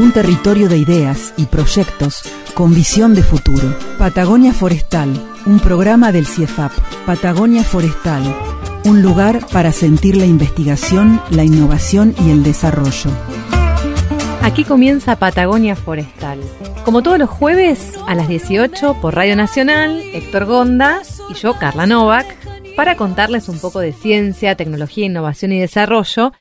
Un territorio de ideas y proyectos con visión de futuro. Patagonia Forestal, un programa del CIEFAP. Patagonia Forestal, un lugar para sentir la investigación, la innovación y el desarrollo. Aquí comienza Patagonia Forestal. Como todos los jueves a las 18 por Radio Nacional, Héctor Gonda y yo, Carla Novak, para contarles un poco de ciencia, tecnología, innovación y desarrollo.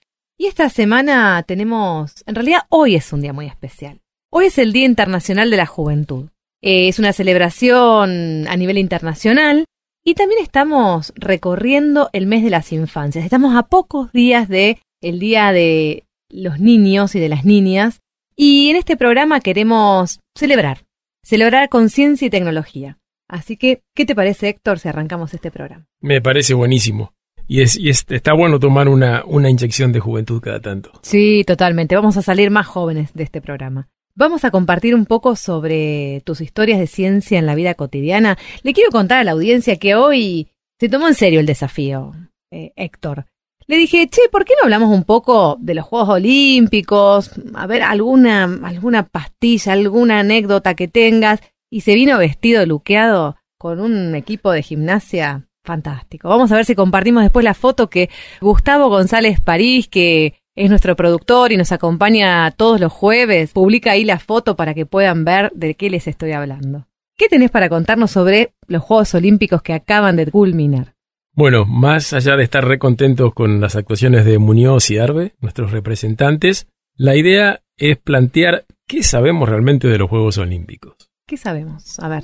Y esta semana tenemos, en realidad hoy es un día muy especial. Hoy es el Día Internacional de la Juventud. Eh, es una celebración a nivel internacional y también estamos recorriendo el mes de las infancias. Estamos a pocos días de el Día de los Niños y de las Niñas. Y en este programa queremos celebrar, celebrar con ciencia y tecnología. Así que, ¿qué te parece, Héctor, si arrancamos este programa? Me parece buenísimo. Y, es, y es- está bueno tomar una, inyección de juventud cada tanto. Sí, totalmente. Vamos a salir más jóvenes de este programa. Vamos a compartir un poco sobre tus historias de ciencia en la vida cotidiana. Le quiero contar a la audiencia que hoy se tomó en serio el desafío, eh, Héctor. Le dije, che, ¿por qué no hablamos un poco de los Juegos Olímpicos? A ver, alguna, alguna pastilla, alguna anécdota que tengas. Y se vino vestido, luqueado, con un equipo de gimnasia fantástico. Vamos a ver si compartimos después la foto que Gustavo González París, que es nuestro productor y nos acompaña todos los jueves, publica ahí la foto para que puedan ver de qué les estoy hablando. ¿Qué tenés para contarnos sobre los Juegos Olímpicos que acaban de culminar? Bueno, más allá de estar recontentos con las actuaciones de Muñoz y Arbe, nuestros representantes, la idea es plantear qué sabemos realmente de los Juegos Olímpicos. ¿Qué sabemos? A ver.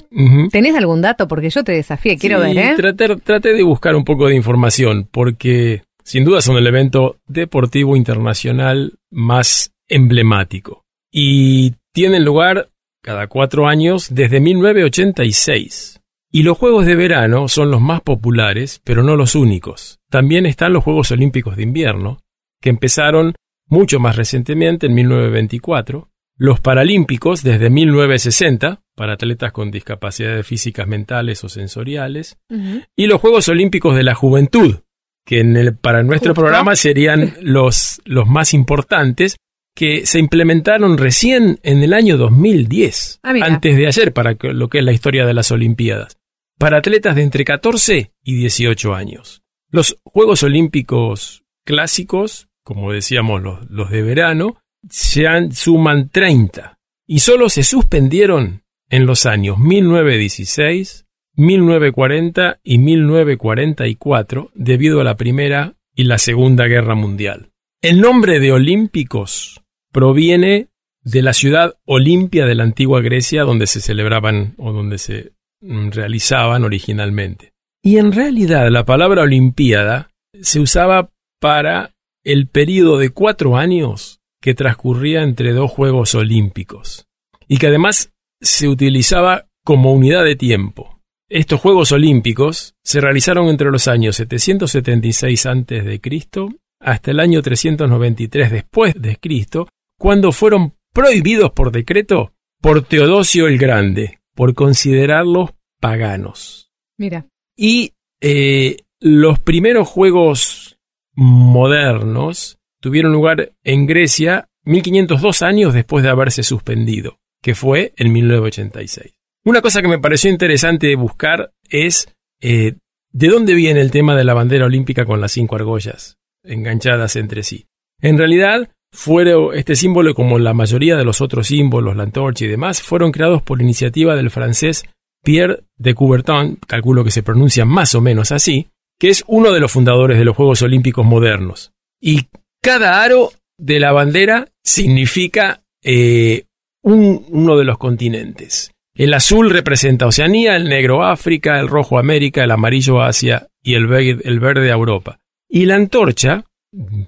¿tenés algún dato? Porque yo te desafié, quiero Sí, ver, ¿eh? tratar- traté de buscar un poco de información, porque sin duda son el evento deportivo internacional más emblemático. Y tienen lugar cada cuatro años desde 1986. Y los Juegos de verano son los más populares, pero no los únicos. También están los Juegos Olímpicos de invierno, que empezaron mucho más recientemente, en 1924, los Paralímpicos desde 1960, para atletas con discapacidades físicas mentales o sensoriales, y los Juegos Olímpicos de la Juventud, que en el- para nuestro Justo. programa serían los, los más importantes, que se implementaron recién en el año 2010, Ah, antes de ayer, para lo que es la historia de las Olimpiadas, para atletas de entre 14 y 18 años. Los Juegos Olímpicos clásicos, como decíamos los, los de verano, se suman 30 y solo se suspendieron en los años 1916, 1940 y 1944 debido a la Primera y la Segunda Guerra Mundial. El nombre de Olímpicos proviene de la ciudad Olimpia de la antigua Grecia donde se celebraban o donde se mm, realizaban originalmente. Y en realidad la palabra Olimpiada se usaba para el periodo de cuatro años que transcurría entre dos Juegos Olímpicos y que además se utilizaba como unidad de tiempo. Estos Juegos Olímpicos se realizaron entre los años 776 a.C. hasta el año 393 después de Cristo, cuando fueron prohibidos por decreto por Teodosio el Grande, por considerarlos paganos. Mira, Y eh, los primeros juegos modernos tuvieron lugar en Grecia 1502 años después de haberse suspendido, que fue en 1986. Una cosa que me pareció interesante buscar es eh, de dónde viene el tema de la bandera olímpica con las cinco argollas enganchadas entre sí. En realidad, fueron, este símbolo, como la mayoría de los otros símbolos, la antorcha y demás, fueron creados por iniciativa del francés Pierre de Coubertin, calculo que se pronuncia más o menos así, que es uno de los fundadores de los Juegos Olímpicos modernos. Y cada aro de la bandera significa eh, un- uno de los continentes. El azul representa Oceanía, el negro África, el rojo América, el amarillo Asia y el, ve- el verde Europa. Y la antorcha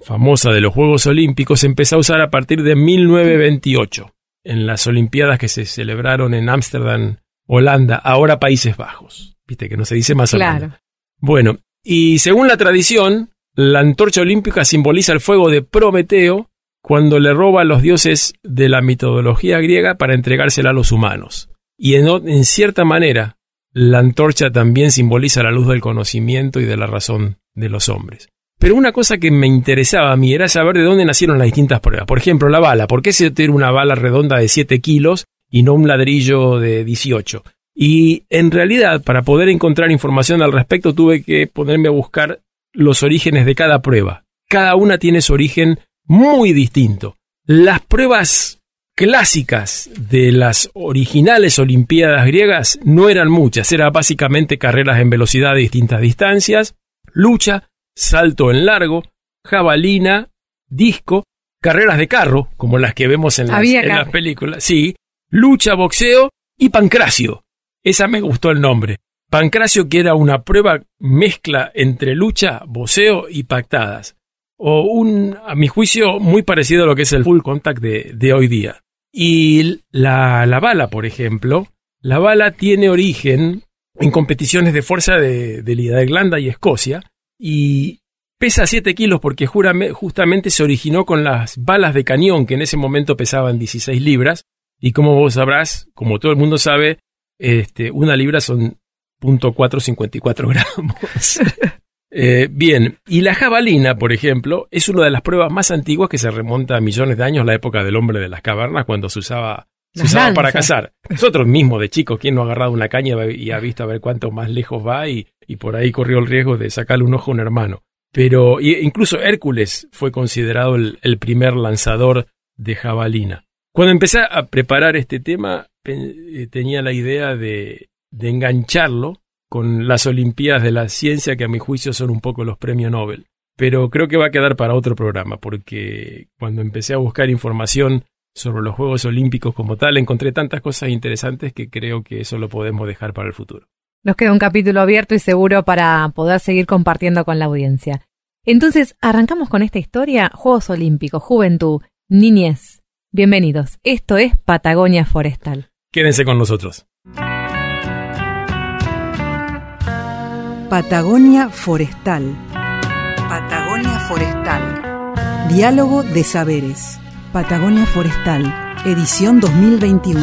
famosa de los Juegos Olímpicos, se empezó a usar a partir de 1928, en las Olimpiadas que se celebraron en Ámsterdam, Holanda, ahora Países Bajos. Viste que no se dice más Claro. Holanda. Bueno, y según la tradición, la antorcha olímpica simboliza el fuego de Prometeo cuando le roba a los dioses de la mitología griega para entregársela a los humanos. Y en, en cierta manera, la antorcha también simboliza la luz del conocimiento y de la razón de los hombres. Pero una cosa que me interesaba a mí era saber de dónde nacieron las distintas pruebas. Por ejemplo, la bala. ¿Por qué se tiene una bala redonda de 7 kilos y no un ladrillo de 18? Y en realidad, para poder encontrar información al respecto, tuve que ponerme a buscar los orígenes de cada prueba. Cada una tiene su origen muy distinto. Las pruebas clásicas de las originales Olimpiadas griegas no eran muchas, eran básicamente carreras en velocidad de distintas distancias, lucha, salto en largo, jabalina, disco, carreras de carro, como las que vemos en las, en las películas, sí, lucha, boxeo y pancracio. Esa me gustó el nombre. Pancracio que era una prueba mezcla entre lucha, boxeo y pactadas. O un, a mi juicio, muy parecido a lo que es el full contact de, de hoy día. Y la, la bala, por ejemplo, la bala tiene origen en competiciones de fuerza de, de Irlanda y Escocia y pesa 7 kilos porque justamente se originó con las balas de cañón que en ese momento pesaban 16 libras y como vos sabrás, como todo el mundo sabe, este, una libra son .454 gramos. Eh, bien, y la jabalina, por ejemplo, es una de las pruebas más antiguas que se remonta a millones de años, la época del hombre de las cavernas, cuando se usaba, se usaba para cazar. Nosotros mismos de chicos, ¿quién no ha agarrado una caña y ha visto a ver cuánto más lejos va y, y por ahí corrió el riesgo de sacarle un ojo a un hermano? Pero y- incluso Hércules fue considerado el, el primer lanzador de jabalina. Cuando empecé a preparar este tema, eh, tenía la idea de, de engancharlo con las Olimpiadas de la Ciencia, que a mi juicio son un poco los premios Nobel. Pero creo que va a quedar para otro programa, porque cuando empecé a buscar información sobre los Juegos Olímpicos como tal, encontré tantas cosas interesantes que creo que eso lo podemos dejar para el futuro. Nos queda un capítulo abierto y seguro para poder seguir compartiendo con la audiencia. Entonces, arrancamos con esta historia. Juegos Olímpicos, Juventud, Niñez. Bienvenidos. Esto es Patagonia Forestal. Quédense con nosotros. Patagonia Forestal. Patagonia Forestal. Diálogo de saberes. Patagonia Forestal. Edición 2021.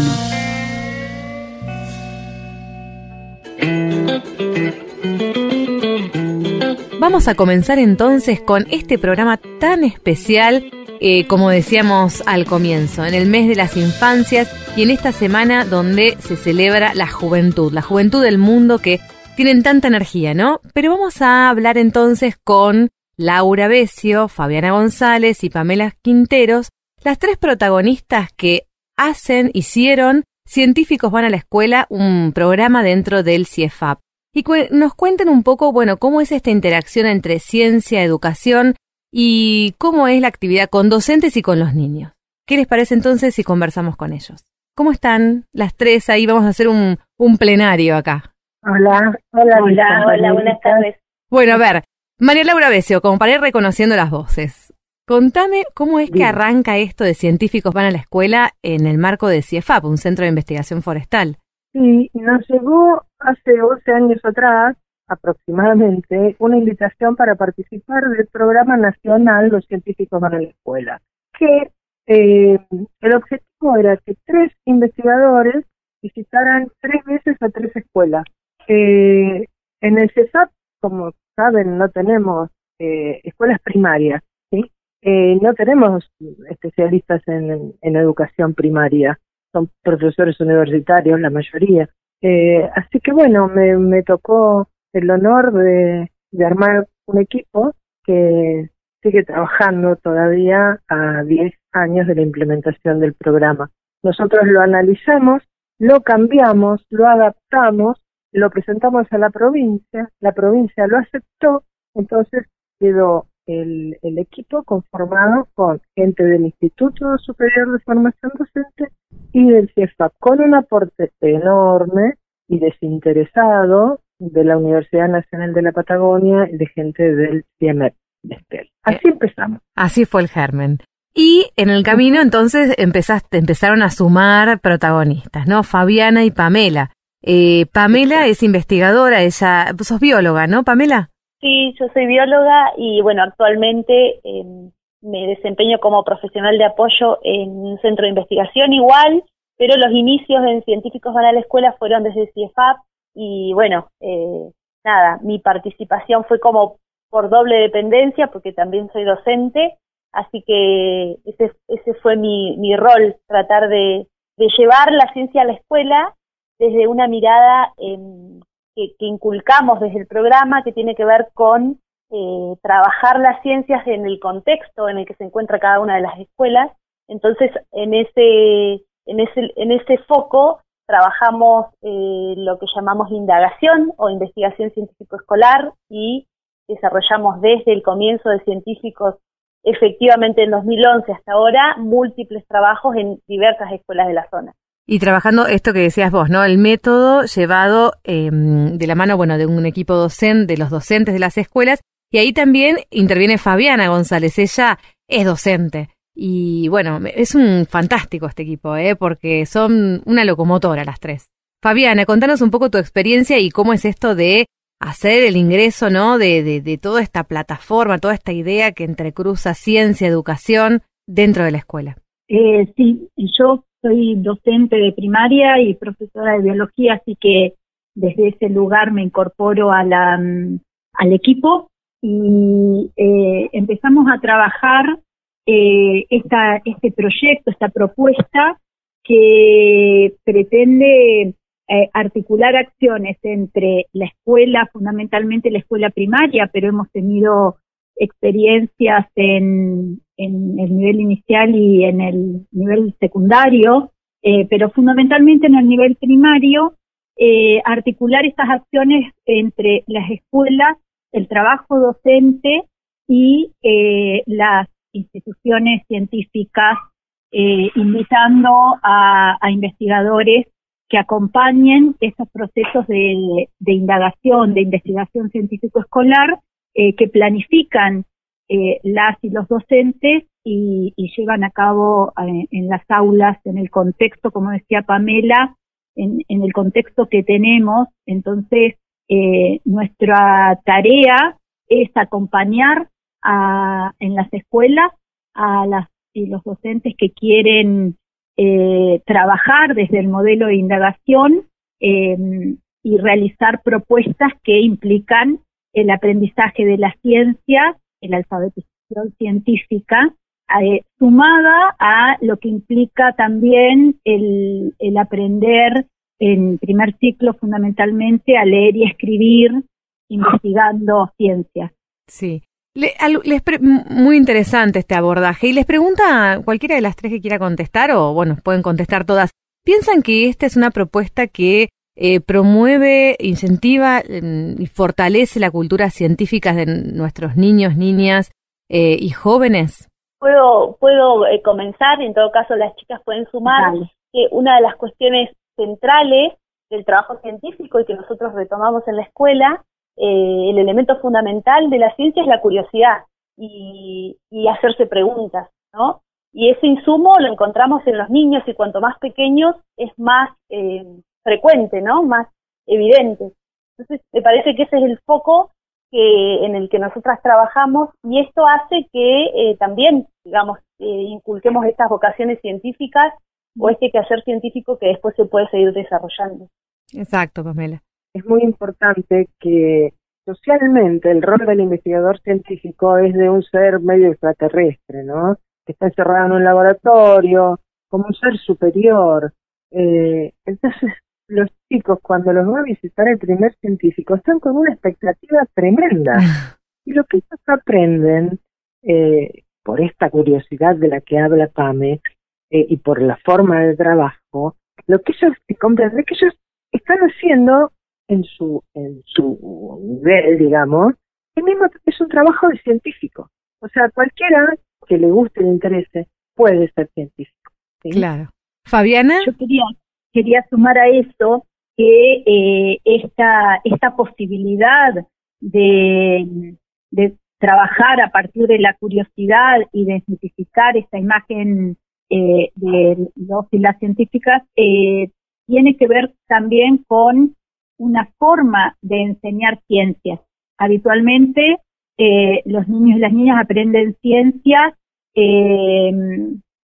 Vamos a comenzar entonces con este programa tan especial, eh, como decíamos al comienzo, en el mes de las infancias y en esta semana donde se celebra la juventud, la juventud del mundo que tienen tanta energía, ¿no? Pero vamos a hablar entonces con Laura Besio, Fabiana González y Pamela Quinteros, las tres protagonistas que hacen, hicieron Científicos van a la escuela, un programa dentro del CIEFAP y nos cuenten un poco, bueno, cómo es esta interacción entre ciencia, educación y cómo es la actividad con docentes y con los niños. ¿Qué les parece entonces si conversamos con ellos? ¿Cómo están las tres? Ahí vamos a hacer un plenario acá. Hola, hola, Hola, hola, buenas tardes. Bueno, a ver, María Laura Besio, como para ir reconociendo las voces. Contame cómo es que arranca esto de científicos van a la escuela en el marco de CIEFAP, un centro de investigación forestal. Sí, nos llegó hace 11 años atrás, aproximadamente, una invitación para participar del programa nacional Los Científicos van a la Escuela, que eh, el objetivo era que tres investigadores visitaran tres veces a tres escuelas. Eh, en el CESAP, como saben, no tenemos eh, escuelas primarias, ¿sí? Eh, no tenemos especialistas en, educación primaria. son profesores universitarios, la mayoría. Eh, así que bueno, me, tocó el honor de, de armar un equipo que sigue trabajando todavía a 10 años de la implementación del programa. Nosotros lo analizamos, lo cambiamos, lo adaptamos, lo presentamos a la provincia, la provincia lo aceptó, entonces quedó el, el equipo conformado con gente del Instituto Superior de Formación Docente y del CIEFAP, con un aporte enorme y desinteresado de la Universidad Nacional de la Patagonia y de gente del CIEMEP. Así empezamos. Así fue el germen. Y en el camino entonces empezaste, empezaron a sumar protagonistas, ¿no? Fabiana y Pamela. Eh, Pamela es investigadora, ella, sos bióloga, ¿no, Pamela? Sí, yo soy bióloga y bueno, actualmente em, me desempeño como profesional de apoyo en un centro de investigación igual, pero los inicios en Científicos van a la escuela fueron desde CIEFAP y bueno, eh, nada, mi participación fue como por doble dependencia porque también soy docente, así que ese, ese fue mi, mi rol, tratar de, de llevar la ciencia a la escuela desde una mirada em, que, que, inculcamos desde el programa que tiene que ver con eh, trabajar las ciencias en el contexto en el que se encuentra cada una de las escuelas. Entonces, en ese, en ese, en ese foco trabajamos eh, lo que llamamos indagación o investigación científico-escolar y desarrollamos desde el comienzo de científicos efectivamente en 2011 hasta ahora múltiples trabajos en diversas escuelas de la zona. Y trabajando esto que decías vos, ¿no? El método llevado eh, de la mano, bueno, de un equipo docente, de los docentes de las escuelas, y ahí también interviene Fabiana González, ella es docente. Y bueno, es un fantástico este equipo, ¿eh? porque son una locomotora las tres. Fabiana, contanos un poco tu experiencia y cómo es esto de hacer el ingreso, ¿no? De, de, de toda esta plataforma, toda esta idea que entrecruza ciencia, educación dentro de la escuela. Eh, sí, yo soy docente de primaria y profesora de biología, así que desde ese lugar me incorporo a la, mm, al equipo y eh, empezamos a trabajar eh, este proyecto, esta propuesta que pretende eh, articular acciones entre la escuela, fundamentalmente la escuela primaria, pero hemos tenido experiencias en, en el nivel inicial y en el nivel secundario, eh, pero fundamentalmente en el nivel primario, eh, articular estas acciones entre las escuelas, el trabajo docente y eh, las instituciones científicas, invitando a, investigadores que acompañen estos procesos de, indagación, de investigación científico-escolar, que planifican eh, las y los docentes y, llevan a cabo eh, en las aulas, en el contexto, como decía Pamela, en, el contexto que tenemos. Entonces, eh, nuestra tarea es acompañar a, en las escuelas a las y los docentes que quieren eh, trabajar desde el modelo de indagación eh, y realizar propuestas que implican el aprendizaje de las ciencias, la alfabetización científica, eh, sumada a lo que implica también el, el aprender en primer ciclo fundamentalmente a leer y escribir investigando ciencias. Sí. Le, al, les pre, muy interesante este abordaje. Y les pregunta a cualquiera de las tres que quiera contestar, o bueno, pueden contestar todas. ¿Piensan que esta es una propuesta que eh, promueve, incentiva eh, y fortalece la cultura científica de nuestros niños, niñas eh, y jóvenes? Puedo, puedo eh, comenzar, en todo caso las chicas pueden sumar que una de las cuestiones centrales del trabajo científico y que nosotros retomamos en la escuela eh, el elemento fundamental de la ciencia es la curiosidad y, y, hacerse preguntas, ¿no? Y ese insumo lo encontramos en los niños y cuanto más pequeños es más eh, frecuente, ¿no? Más evidente. Entonces, me parece que ese es el foco que en el que nosotras trabajamos y esto hace que eh, también, digamos, eh, inculquemos estas vocaciones científicas o este quehacer científico que después se puede seguir desarrollando. Exacto, Pamela es muy importante que socialmente el rol del investigador científico es de un ser medio extraterrestre, ¿no? Que está encerrado en un laboratorio, como un ser superior. Eh, entonces, los chicos, cuando los va a visitar el primer científico, están con una expectativa tremenda. Y lo que ellos aprenden, eh, por esta curiosidad de la que habla Pame, eh, y por la forma de trabajo, lo que ellos comprenden es que ellos están haciendo en su, en su nivel, digamos, el mismo es un trabajo de científico. O sea, cualquiera que le guste y le interese puede ser científico. ¿sí? Claro. Fabiana. Yo quería, quería sumar a esto que eh, esta, esta posibilidad de, de trabajar a partir de la curiosidad y desmitificar esta imagen eh, de los y las científicas eh, tiene que ver también con una forma de enseñar ciencias. Habitualmente eh, los niños y las niñas aprenden ciencias eh,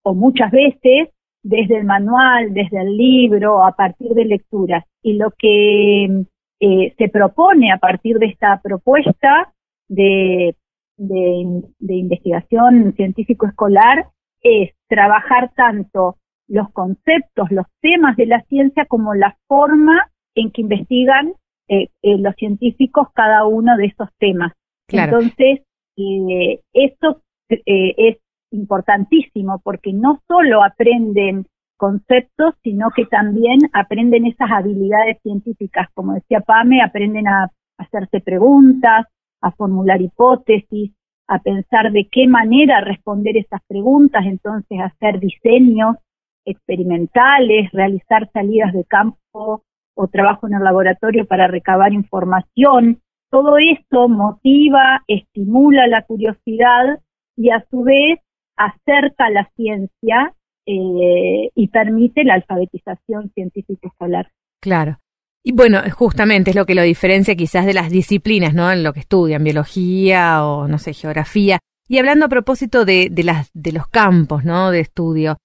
o muchas veces desde el manual, desde el libro, a partir de lecturas. Y lo que eh, se propone a partir de esta propuesta de, de, de investigación científico escolar es trabajar tanto los conceptos, los temas de la ciencia como la forma en que investigan eh, eh, los científicos cada uno de esos temas. Entonces, eh, esto eh, es importantísimo porque no solo aprenden conceptos, sino que también aprenden esas habilidades científicas. Como decía Pame, aprenden a hacerse preguntas, a formular hipótesis, a pensar de qué manera responder esas preguntas, entonces hacer diseños experimentales, realizar salidas de campo o trabajo en el laboratorio para recabar información. Todo esto motiva, estimula la curiosidad y a su vez acerca la ciencia eh, y permite la alfabetización científica escolar. Claro. Y bueno, justamente es lo que lo diferencia quizás de las disciplinas, ¿no? En lo que estudian, biología o, no sé, geografía. Y hablando a propósito de, de, las, de los campos, ¿no? De estudio,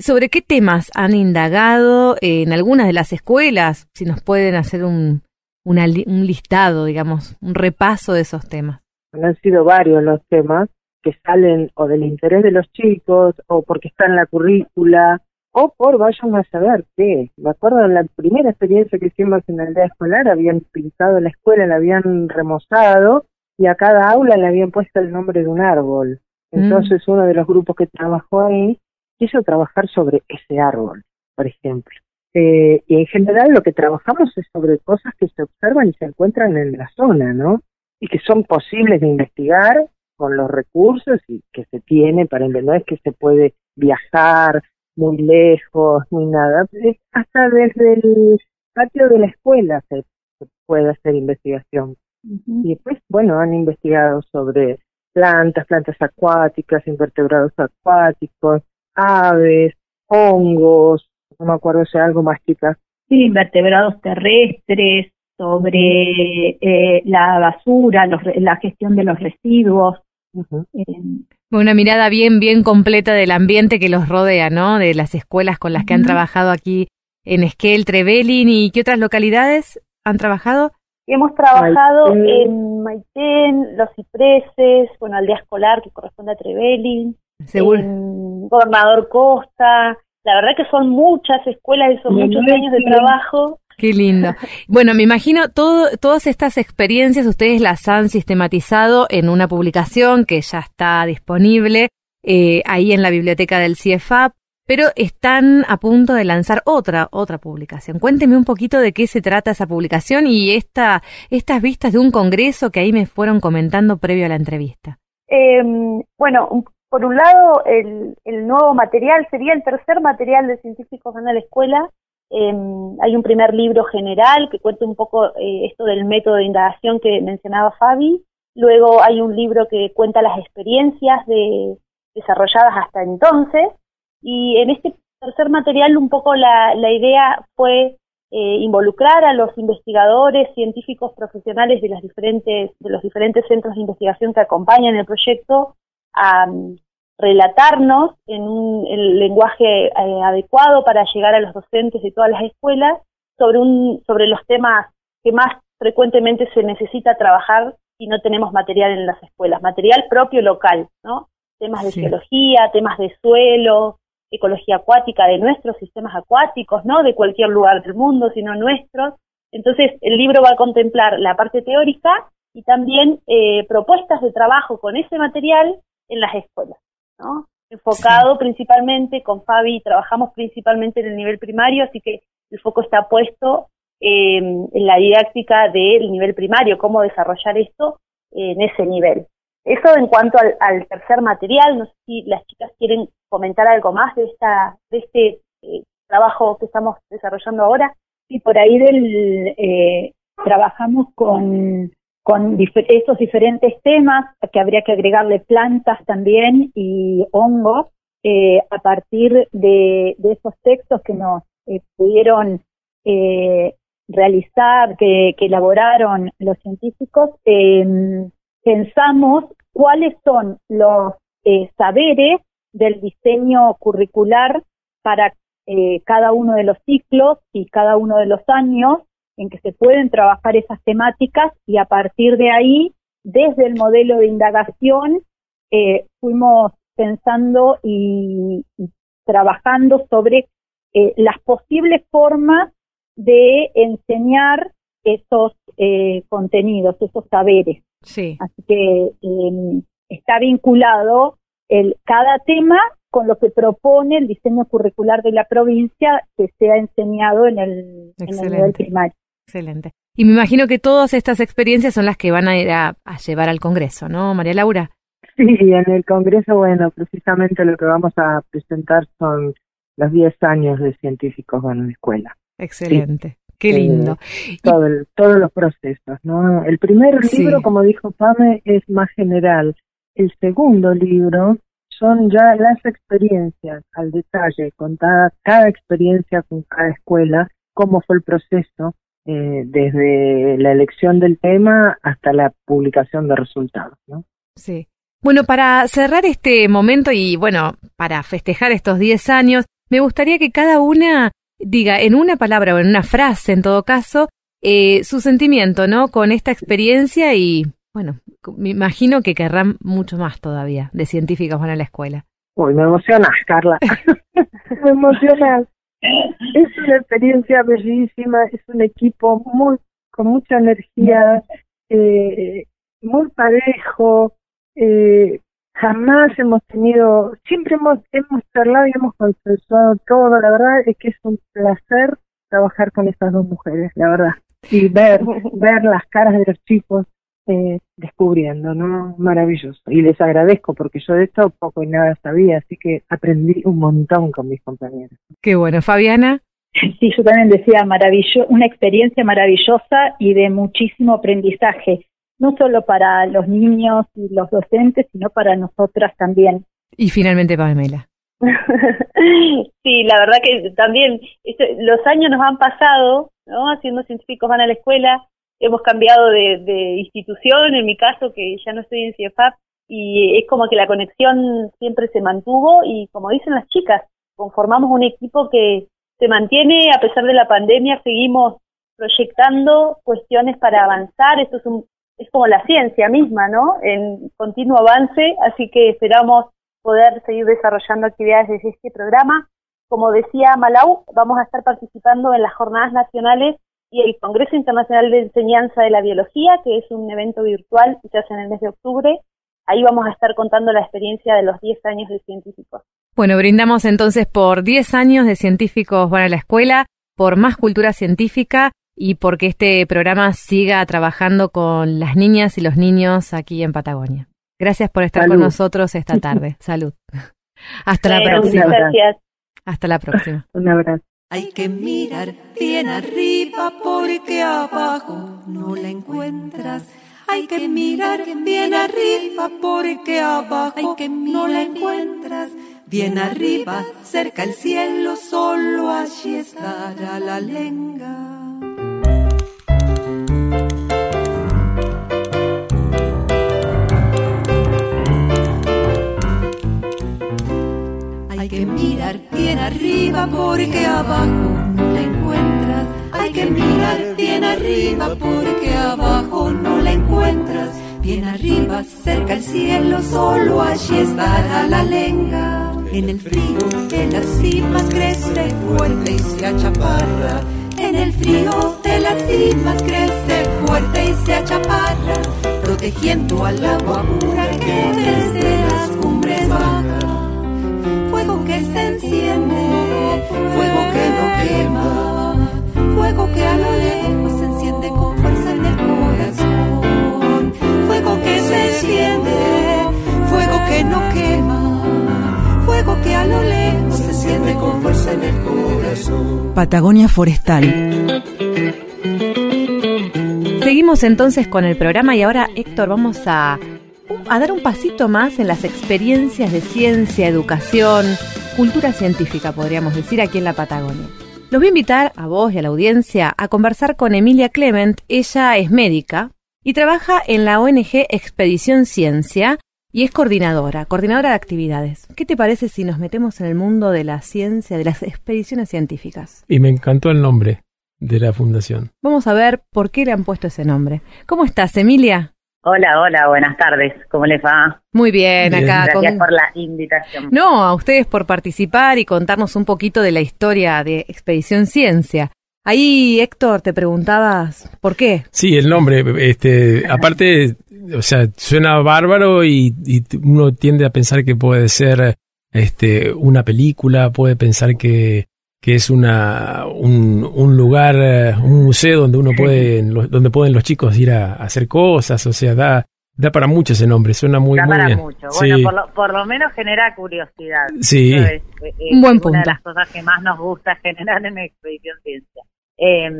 ¿sobre qué temas han indagado en algunas de las escuelas? Si nos pueden hacer un, una, un listado, digamos, un repaso de esos temas. Han sido varios los temas que salen o del interés de los chicos o porque están en la currícula o por vayan a saber qué. Me acuerdo en la primera experiencia que hicimos en la aldea escolar, habían pintado la escuela, la habían remozado y a cada aula le habían puesto el nombre de un árbol. Mm. Entonces uno de los grupos que trabajó ahí quiso trabajar sobre ese árbol, por ejemplo. Eh, y en general lo que trabajamos es sobre cosas que se observan y se encuentran en la zona, ¿no? Y que son posibles de investigar con los recursos y que se tiene para no es que se puede viajar muy lejos ni nada, hasta desde el patio de la escuela se, puede hacer investigación. Y después, bueno, han investigado sobre plantas, plantas acuáticas, invertebrados acuáticos, aves, hongos, no me acuerdo si algo más chica. Sí, invertebrados terrestres, sobre eh, la basura, los, la gestión de los residuos. Eh, una mirada bien, bien completa del ambiente que los rodea, ¿no? De las escuelas con las que han trabajado aquí en Esquel, Trevelin y qué otras localidades han trabajado. Hemos trabajado en Maitén, Los Cipreses, bueno, Aldea Escolar que corresponde a Trevelin, Seguro. en Gobernador Costa. La verdad que son muchas escuelas y son muchos años de trabajo Qué lindo. Bueno, me imagino todo, todas estas experiencias ustedes las han sistematizado en una publicación que ya está disponible eh, ahí en la biblioteca del CIEFAP, pero están a punto de lanzar otra, otra publicación. Cuénteme un poquito de qué se trata esa publicación y esta, estas vistas de un congreso que ahí me fueron comentando previo a la entrevista. Eh, bueno, por un lado, el, el nuevo material sería el tercer material de científicos a la escuela eh, hay un primer libro general que cuenta un poco eh, esto del método de indagación que mencionaba Fabi. Luego hay un libro que cuenta las experiencias de, desarrolladas hasta entonces. Y en este tercer material un poco la, idea fue eh, involucrar a los investigadores, científicos profesionales de, las diferentes, de los diferentes centros de investigación que acompañan el proyecto a, relatarnos en un lenguaje eh, adecuado para llegar a los docentes de todas las escuelas sobre un sobre los temas que más frecuentemente se necesita trabajar y no tenemos material en las escuelas, material propio local, ¿no? Temas de geología, temas de suelo, ecología acuática de nuestros sistemas acuáticos, no de cualquier lugar del mundo, sino nuestros. Entonces, el libro va a contemplar la parte teórica y también eh, propuestas de trabajo con ese material en las escuelas. ¿No? Enfocado principalmente, con Fabi trabajamos principalmente en el nivel primario, así que el foco está puesto en la didáctica del nivel primario, cómo desarrollar esto en ese nivel. Eso en cuanto al, tercer material, no sé si las chicas quieren comentar algo más de esta, de este eh, trabajo que estamos desarrollando ahora. Sí, por ahí del eh, trabajamos con con esos diferentes temas que habría que agregarle plantas también y hongos eh, a partir de, esos textos que nos eh, pudieron eh, realizar, que, elaboraron los científicos, em, pensamos cuáles son los saberes del diseño curricular para cada uno de los ciclos y cada uno de los años en que se pueden trabajar esas temáticas y a partir de ahí, desde el modelo de indagación, eh, fuimos pensando y, trabajando sobre eh, las posibles formas de enseñar esos eh, contenidos, esos saberes. Sí. Así que em, está vinculado el, cada tema con lo que propone el diseño curricular de la provincia que sea enseñado en el, en el nivel primario. Excelente. Y me imagino que todas estas experiencias son las que van a ir a, llevar al Congreso, ¿no, María Laura? Sí, en el Congreso, bueno, precisamente lo que vamos a presentar son los 10 años de científicos en la escuela. Excelente. Qué lindo. todo todos los procesos, ¿no? El primer libro, como dijo Pame, es más general. El segundo libro son ya las experiencias al detalle, contada cada experiencia con cada escuela, cómo fue el proceso, eh, desde la elección del tema hasta la publicación de resultados. ¿no? Sí. Bueno, para cerrar este momento y bueno, para festejar estos 10 años, me gustaría que cada una diga en una palabra o en una frase, en todo caso, eh, su sentimiento, ¿no? Con esta experiencia y, bueno, me imagino que querrán mucho más todavía de científicos van a la escuela. Uy, me emocionas, Carla. me emocionas. Es una experiencia bellísima, es un equipo muy con mucha energía, eh, muy parejo. Eh, jamás hemos tenido, siempre hemos, hemos charlado y hemos consensuado todo. La verdad es que es un placer trabajar con estas dos mujeres, la verdad. Y ver, ver las caras de los chicos eh, descubriendo, ¿no? Maravilloso. Y les agradezco porque yo de esto poco y nada sabía, así que aprendí un montón con mis compañeros. Qué bueno, Fabiana. Sí, yo también decía maravilloso, una experiencia maravillosa y de muchísimo aprendizaje, no solo para los niños y los docentes, sino para nosotras también. Y finalmente, Pamela. sí, la verdad que también este, los años nos han pasado, ¿no? Haciendo científicos van a la escuela, hemos cambiado de, institución, en mi caso, que ya no estoy en CIEFAP, y es como que la conexión siempre se mantuvo y como dicen las chicas, conformamos un equipo que se mantiene a pesar de la pandemia, seguimos proyectando cuestiones para avanzar, esto es, un, es como la ciencia misma, ¿no? En continuo avance, así que esperamos poder seguir desarrollando actividades desde este programa. Como decía Malau, vamos a estar participando en las jornadas nacionales y el Congreso Internacional de Enseñanza de la Biología, que es un evento virtual que se hace en el mes de octubre. Ahí vamos a estar contando la experiencia de los 10 años de científicos. Bueno, brindamos entonces por 10 años de científicos van a la escuela, por más cultura científica y porque este programa siga trabajando con las niñas y los niños aquí en Patagonia. Gracias por estar con nosotros esta tarde. Salud. Hasta la próxima. Gracias. Hasta la próxima. Un abrazo. Hay que mirar bien arriba porque abajo no la encuentras. Hay que mirar bien arriba porque abajo no la encuentras. Bien arriba, cerca el cielo, solo allí estará la lenga. Mirar bien arriba porque abajo no la encuentras. Hay que mirar bien arriba porque abajo no la encuentras. Bien arriba, cerca el cielo, solo allí estará la lenga. En el frío de las cimas crece fuerte y se achaparra. En el frío de las cimas crece fuerte y se achaparra, protegiendo al agua pura que desde las cumbres baja fuego que no quema, fuego que a lo lejos se enciende con fuerza en el corazón, fuego que se enciende, fuego que no quema, fuego que a lo lejos se enciende con fuerza en el corazón. Patagonia Forestal Seguimos entonces con el programa y ahora, Héctor, vamos a, a dar un pasito más en las experiencias de ciencia, educación, cultura científica, podríamos decir, aquí en la Patagonia. Los voy a invitar a vos y a la audiencia a conversar con Emilia Clement. Ella es médica y trabaja en la ONG Expedición Ciencia y es coordinadora, coordinadora de actividades. ¿Qué te parece si nos metemos en el mundo de la ciencia, de las expediciones científicas? Y me encantó el nombre de la fundación. Vamos a ver por qué le han puesto ese nombre. ¿Cómo estás, Emilia? Hola, hola, buenas tardes. ¿Cómo les va? Muy bien, Bien. acá. Gracias con- por la invitación. No, a ustedes por participar y contarnos un poquito de la historia de Expedición Ciencia. Ahí, Héctor, te preguntabas por qué. Sí, el nombre, este, aparte, o sea, suena bárbaro y, y uno tiende a pensar que puede ser este, una película, puede pensar que, que es una, un, un lugar, eh, un museo donde uno puede, donde pueden los chicos ir a, a hacer cosas, o sea, da, da para mucho ese nombre, suena muy, da muy para bien. mucho. Sí, Bueno, por lo, por lo menos genera curiosidad. Sí. Es, es Un buen Una punto. de las cosas que más nos gusta generar en Expedición Ciencia. Eh,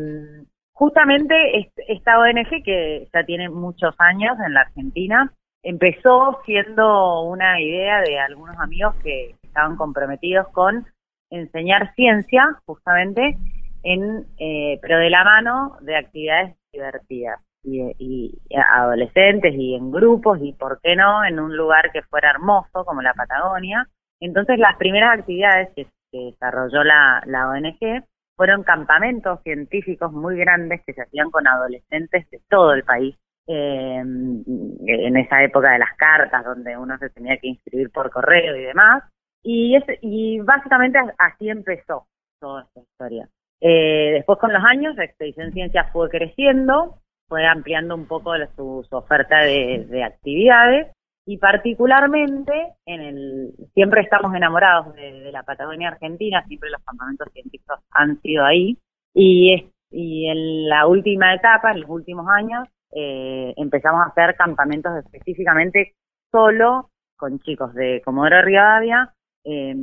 justamente est- esta ONG, que ya tiene muchos años en la Argentina, empezó siendo una idea de algunos amigos que estaban comprometidos con enseñar ciencia, justamente, en eh, pero de la mano de actividades divertidas y, adolescentes y en grupos y por qué no en un lugar que fuera hermoso como la Patagonia. Entonces las primeras actividades que, que desarrolló la, la ONG fueron campamentos científicos muy grandes que se hacían con adolescentes de todo el país. eh, en esa época de las cartas donde uno se tenía que inscribir por correo y demás. Y, es, y básicamente así empezó toda esta historia. Eh, después con los años, Expedición Ciencia fue creciendo, fue ampliando un poco su, oferta de, de actividades y particularmente en el siempre estamos enamorados de, de la Patagonia Argentina, siempre los campamentos científicos han sido ahí y, es- y en la última etapa, en los últimos años, eh, empezamos a hacer campamentos específicamente solo con chicos de Comodoro Rivadavia eh,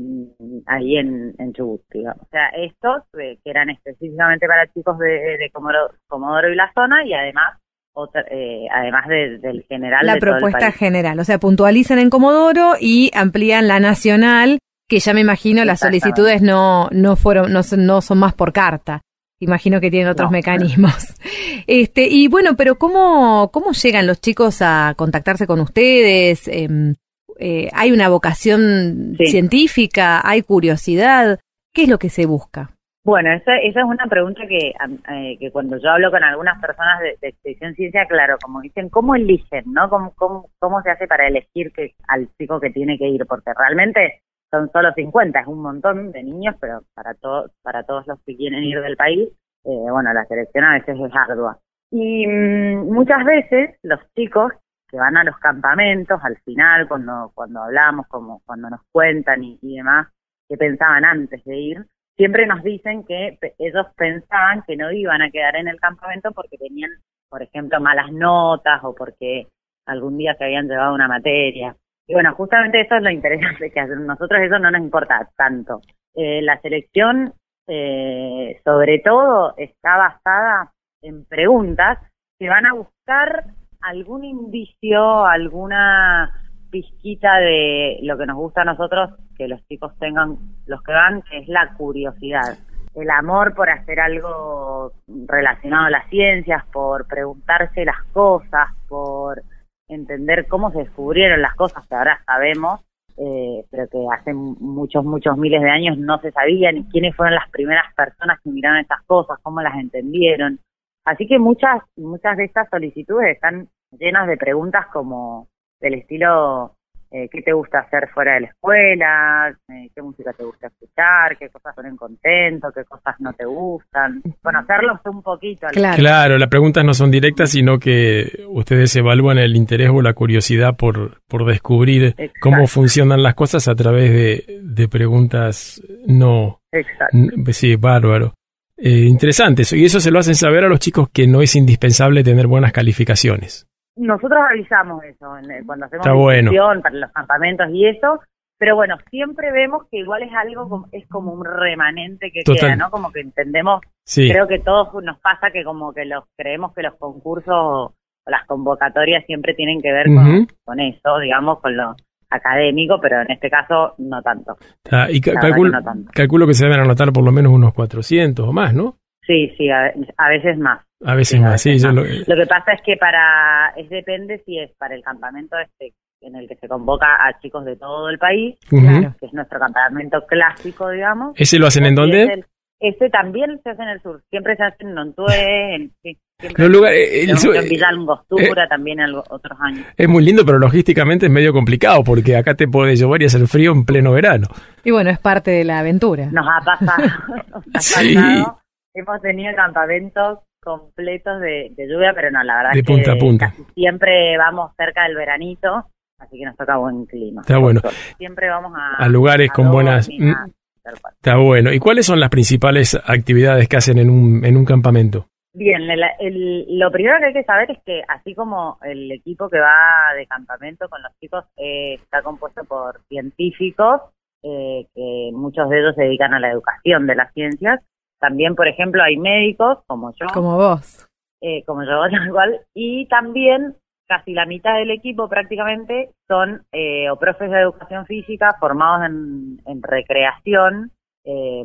ahí en, en Chubut, digamos. O sea, estos eh, que eran específicamente para chicos de, de Comodoro, Comodoro y la zona y además otra, eh, además de- del general La de todo el propuesta país. general, o sea, puntualizan en Comodoro y amplían la nacional, que ya me imagino las solicitudes no, no fueron, no no son más por carta. Imagino que tienen otros No. mecanismos. Este, y bueno, pero ¿cómo, cómo llegan los chicos a contactarse con ustedes? Em, eh, ¿Hay una vocación Sí. científica? ¿Hay curiosidad? ¿Qué es lo que se busca? Bueno, esa, esa es una pregunta que, eh, que cuando yo hablo con algunas personas de, de Expedición Ciencia, claro, como dicen, ¿cómo eligen, no? ¿Cómo, cómo, cómo se hace para elegir que, al chico que tiene que ir? Porque realmente son solo 50, es un montón de niños, pero para, to- para todos los que quieren ir del país, eh, bueno, la selección a veces es ardua. Y mm, muchas veces los chicos que van a los campamentos, al final, cuando, cuando hablamos, como cuando nos cuentan y, demás, que pensaban antes de ir, siempre nos dicen que ellos pensaban que no iban a quedar en el campamento porque tenían, por ejemplo, malas notas o porque algún día se habían llevado una materia. Y bueno, justamente eso es lo interesante, que a nosotros eso no nos importa tanto. Eh, la selección, eh, sobre todo, está basada en preguntas que van a buscar algún indicio, alguna pizquita de lo que nos gusta a nosotros que los chicos tengan, los que van, que es la curiosidad, el amor por hacer algo relacionado a las ciencias, por preguntarse las cosas, por entender cómo se descubrieron las cosas que ahora sabemos, eh, pero que hace muchos, muchos miles de años no se sabían y quiénes fueron las primeras personas que miraron estas cosas, cómo las entendieron. Así que muchas, muchas de estas solicitudes están llenas de preguntas como del estilo eh, qué te gusta hacer fuera de la escuela, eh, qué música te gusta escuchar, qué cosas ponen contento, qué cosas no te gustan, conocerlos un poquito. Claro. Claro, las preguntas no son directas, sino que ustedes evalúan el interés o la curiosidad por, por descubrir Exacto. cómo funcionan las cosas a través de, de preguntas no. Exacto. Sí, bárbaro. Eh, interesante eso. Y eso se lo hacen saber a los chicos que no es indispensable tener buenas calificaciones. Nosotros avisamos eso en- cuando hacemos Está bueno. para los campamentos y eso, pero bueno, siempre vemos que igual es algo, como- es como un remanente que Total. queda, ¿no? Como que entendemos, Sí. creo que todos nos pasa que como que los creemos que los concursos o las convocatorias siempre tienen que ver con, con eso, digamos, con lo académico, pero en este caso no tanto. Ah, y ca- calculo, que no tanto. calculo que se deben anotar por lo menos unos 400 o más, ¿no? Sí, sí, a, a veces más. A veces Sí, a más, sí. yo lo- Lo que pasa es que para, es depende si es para el campamento este en el que se convoca a chicos de todo el país, que es nuestro campamento clásico, digamos. ¿Ese lo hacen en dónde? Este también se hace en el sur, siempre se hace en Nontué, en, sí, Los lugares- el sur- en Villa Angostura también algo- otros años. Es muy lindo, pero logísticamente es medio complicado porque acá te puede llover y hacer frío en pleno verano. Y bueno, es parte de la aventura. Nos ha pasado, nos ha Sí. pasado. Hemos tenido campamentos completos de, de lluvia, pero no, la verdad De es que punta a punta. siempre vamos cerca del veranito, así que nos toca buen clima. Está bueno. Siempre vamos a, A lugares con buenas- tal cual. Está bueno. ¿Y cuáles son las principales actividades que hacen en un, en un campamento? Bien, el- el- lo primero que hay que saber es que así como el equipo que va de campamento con los chicos eh, está compuesto por científicos, eh, que muchos de ellos se dedican a la educación de las ciencias, también, por ejemplo, hay médicos como yo, Como vos. eh, como yo, tal cual, y también casi la mitad del equipo prácticamente son eh, o profes de educación física formados en, en recreación eh,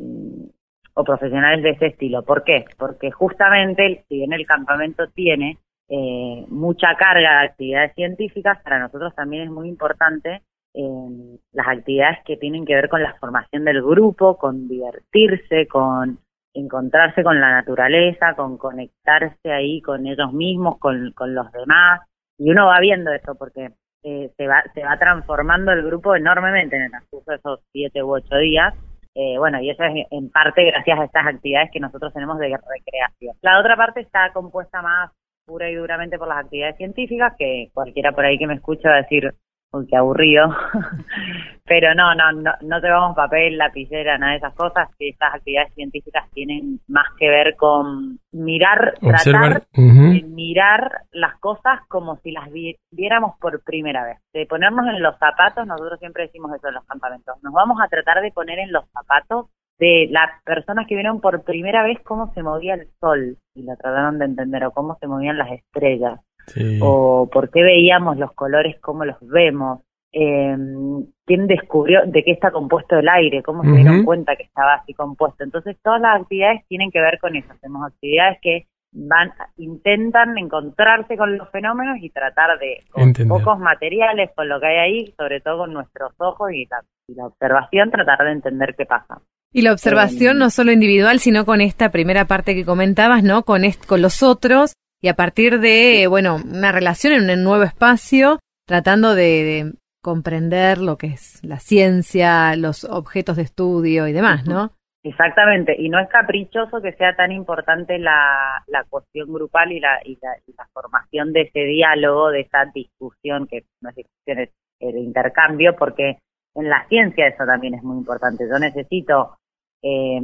o profesionales de ese estilo. ¿Por qué? Porque justamente, si bien el campamento tiene eh, mucha carga de actividades científicas, para nosotros también es muy importante eh, las actividades que tienen que ver con la formación del grupo, con divertirse, con encontrarse con la naturaleza, con conectarse ahí con ellos mismos, con, con los demás. Y uno va viendo eso porque eh, se, va, se va transformando el grupo enormemente en el transcurso de esos siete u ocho días. Eh, bueno, y eso es en parte gracias a estas actividades que nosotros tenemos de recreación. La otra parte está compuesta más pura y duramente por las actividades científicas, que cualquiera por ahí que me escucha va a decir, uy, qué aburrido. Pero no, no, no, no llevamos papel, lapicera, nada de esas cosas, que estas actividades científicas tienen más que ver con mirar, Observar. tratar de mirar las cosas como si las vi- viéramos por primera vez, de ponernos en los zapatos, nosotros siempre decimos eso en los campamentos, nos vamos a tratar de poner en los zapatos de las personas que vieron por primera vez cómo se movía el sol y lo trataron de entender, o cómo se movían las estrellas, Sí. o por qué veíamos los colores como los vemos, eh, quién descubrió de qué está compuesto el aire, cómo se dieron Ujú. cuenta que estaba así compuesto. Entonces todas las actividades tienen que ver con eso. Hacemos actividades que van intentan encontrarse con los fenómenos y tratar de con Entender. pocos materiales, con lo que hay ahí, sobre todo con nuestros ojos y la, y la observación, tratar de entender qué pasa. Y la observación Eh, no solo individual, sino con esta primera parte que comentabas, ¿no? Con, est- con los otros y a partir de, bueno, una relación en un nuevo espacio, tratando de, de comprender lo que es la ciencia, los objetos de estudio y demás, ¿no? Exactamente, y no es caprichoso que sea tan importante la, la cuestión grupal y la, y, la, y la formación de ese diálogo, de esa discusión, que no es discusión, es el intercambio, porque en la ciencia eso también es muy importante. Yo necesito eh,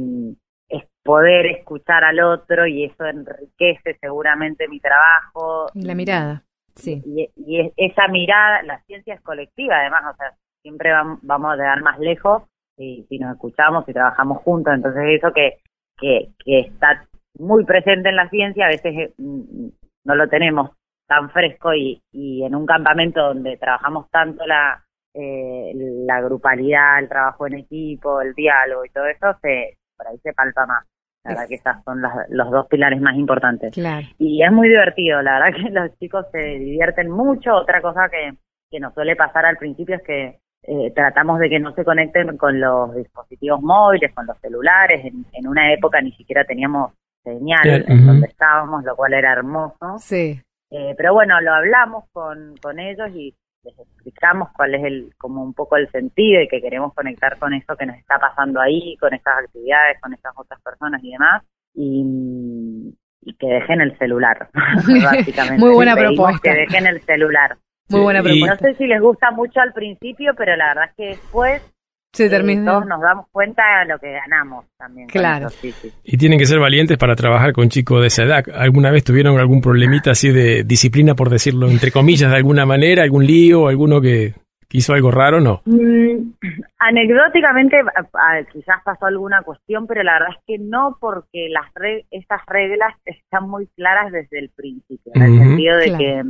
poder escuchar al otro y eso enriquece seguramente mi trabajo. Y la mirada, sí. Y, y es- esa mirada, la ciencia es colectiva además, o sea, siempre vam- vamos a llegar más lejos si, si nos escuchamos y trabajamos juntos, entonces eso que, que, que está muy presente en la ciencia, a veces eh, mm, no lo tenemos tan fresco y, y en un campamento donde trabajamos tanto la, eh, la grupalidad, el trabajo en equipo, el diálogo y todo eso, se, por ahí se palpa más. La verdad que esos son las- los dos pilares más importantes Claro. y es muy divertido, la verdad que los chicos se divierten mucho. Otra cosa que, que nos suele pasar al principio es que eh, tratamos de que no se conecten con los dispositivos móviles, con los celulares. En, en una época ni siquiera teníamos señal en donde estábamos, lo cual era hermoso. Sí. Eh, pero bueno, lo hablamos con, con ellos y les explicamos cuál es el como un poco el sentido y que queremos conectar con eso que nos está pasando ahí, con estas actividades, con estas otras personas y demás. Y, y que dejen el celular, básicamente. Muy buena propuesta. Que dejen el celular. Muy buena Y- No propuesta. sé si les gusta mucho al principio, pero la verdad es que después Se eh, todos nos damos cuenta de lo que ganamos también. Claro. eso, sí, sí. Y tienen que ser valientes para trabajar con chicos de esa edad. ¿Alguna vez tuvieron algún problemita así de disciplina, por decirlo entre comillas, de alguna manera? ¿Algún lío? ¿Alguno que, ¿Hizo algo raro o no? Mm, anecdóticamente, a- a- quizás pasó alguna cuestión, pero la verdad es que no, porque las re- estas reglas están muy claras desde el principio, en el sentido de Claro. que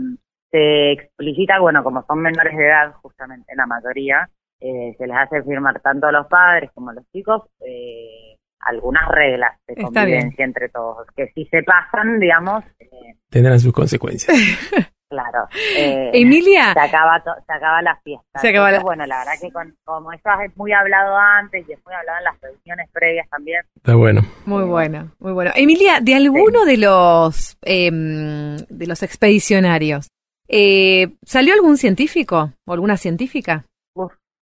se explicita, bueno, como son menores de edad, justamente la mayoría, eh, se les hace firmar tanto a los padres como a los chicos eh, algunas reglas de Está convivencia entre todos, que si se pasan, digamos, eh, Tendrán sus consecuencias. claro, eh, Emilia, se acaba to- se acaba la fiesta. Se acaba la- Entonces, Bueno, la verdad que con, como eso es muy hablado antes y es muy hablado en las reuniones previas también. Está bueno. muy bueno, muy bueno. Emilia, de alguno de los em, de los expedicionarios, eh, ¿salió algún científico o alguna científica?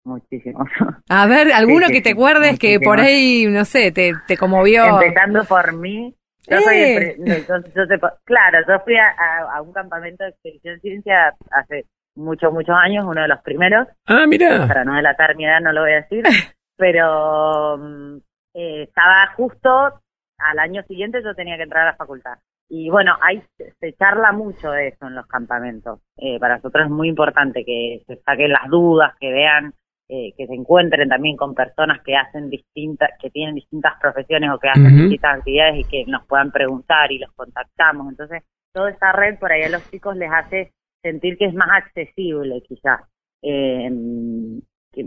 Uf, muchísimo. A ver, alguno Sí, sí, que te sí, acuerdes que por ahí, no sé, te, te conmovió. Empezando por mí. Yo soy Eh. el no, yo- yo te claro, yo fui a, a- a un campamento de expedición ciencia hace muchos, muchos años, uno de los primeros. Ah, mira. para no delatar mi edad no lo voy a decir, pero mm, eh, estaba justo al año siguiente yo tenía que entrar a la facultad. Y bueno, ahí se, se charla mucho de eso en los campamentos. Eh, para nosotros es muy importante que se saquen las dudas, que vean, eh, que se encuentren también con personas que hacen distintas, que tienen distintas profesiones o que hacen distintas actividades y que nos puedan preguntar y los contactamos. Entonces, toda esa red por ahí a los chicos les hace sentir que es más accesible quizás. Eh, que,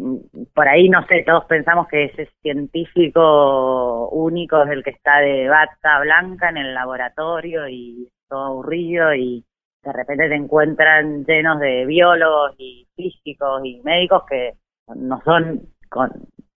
por ahí, no sé, todos pensamos que ese científico único es el que está de bata blanca en el laboratorio y todo aburrido y de repente te encuentran llenos de biólogos y físicos y médicos que no son, con,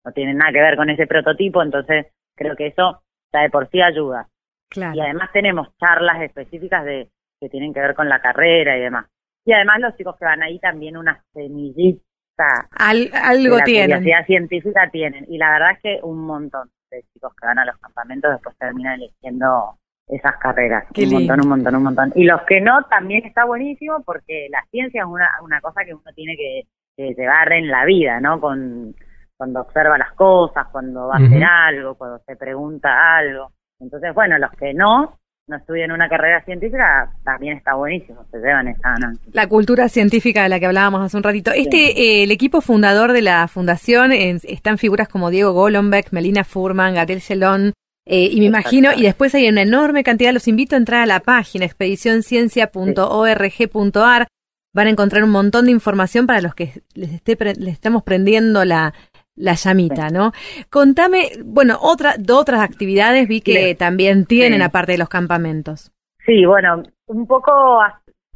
no tienen nada que ver con ese prototipo, entonces creo que eso ya de por sí ayuda. Claro. Y además tenemos charlas específicas de que tienen que ver con la carrera y demás. Y además los chicos que van ahí también una semillita Al- de algo la tienen. curiosidad científica tienen. Y la verdad es que un montón de chicos que van a los campamentos después terminan eligiendo esas carreras. Qué un lindo. montón, un montón, un montón. Y los que no también está buenísimo porque la ciencia es una, una cosa que uno tiene que, que llevar en la vida, ¿no? Con cuando observa las cosas, cuando va a hacer algo, cuando se pregunta algo. Entonces, bueno, los que no, no estudian una carrera científica, también está buenísimo, se llevan esa ganancia. La cultura científica de la que hablábamos hace un ratito. Este, eh, el equipo fundador de la fundación eh, están figuras como Diego Golombek, Melina Furman, Gatel Celón, eh, y me imagino, y después hay una enorme cantidad, los invito a entrar a la página expedicionciencia.org.ar, van a encontrar un montón de información para los que les, esté les estamos prendiendo la, la llamita, ¿no? Contame, bueno, otra, de otras actividades vi que Sí. también tienen Sí. aparte de los campamentos. Sí, bueno, un poco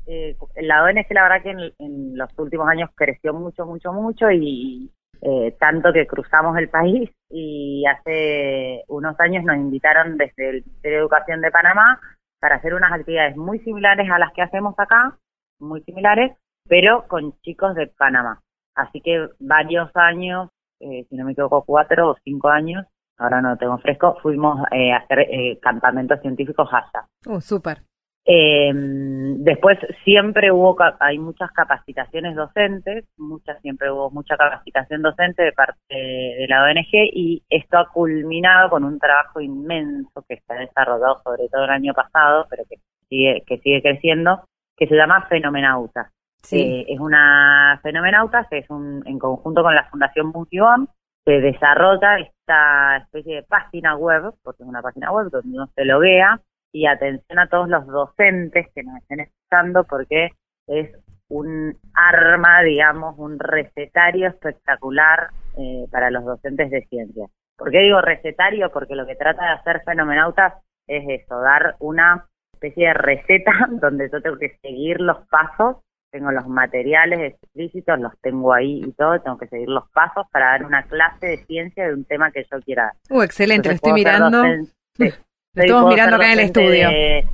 eh, la ONG la verdad que en, en los últimos años creció mucho, mucho, mucho y eh, tanto que cruzamos el país y hace unos años nos invitaron desde el Ministerio de Educación de Panamá para hacer unas actividades muy similares a las que hacemos acá, muy similares, pero con chicos de Panamá. Así que varios años, eh, si no me equivoco, cuatro o cinco años, ahora no lo tengo fresco, fuimos eh, a hacer eh, campamentos científicos allá. Oh, súper. Eh, después siempre hubo, hay muchas capacitaciones docentes, muchas, siempre hubo mucha capacitación docente de parte de la ONG y esto ha culminado con un trabajo inmenso que se ha desarrollado sobre todo el año pasado, pero que sigue, que sigue creciendo, que se llama Fenomenauta. Sí. Eh, es una Fenomenauta, que es un, en conjunto con la Fundación Multibom, se desarrolla esta especie de página web, porque es una página web donde uno se loguea, y atención a todos los docentes que nos estén escuchando, porque es un arma, digamos, un recetario espectacular eh, para los docentes de ciencia. ¿Por qué digo recetario? Porque lo que trata de hacer Fenomenautas es eso, dar una especie de receta donde yo tengo que seguir los pasos, tengo los materiales explícitos, los tengo ahí y todo, tengo que seguir los pasos para dar una clase de ciencia de un tema que yo quiera dar. Uh, excelente, lo estoy mirando. estamos mirando acá en el estudio. De,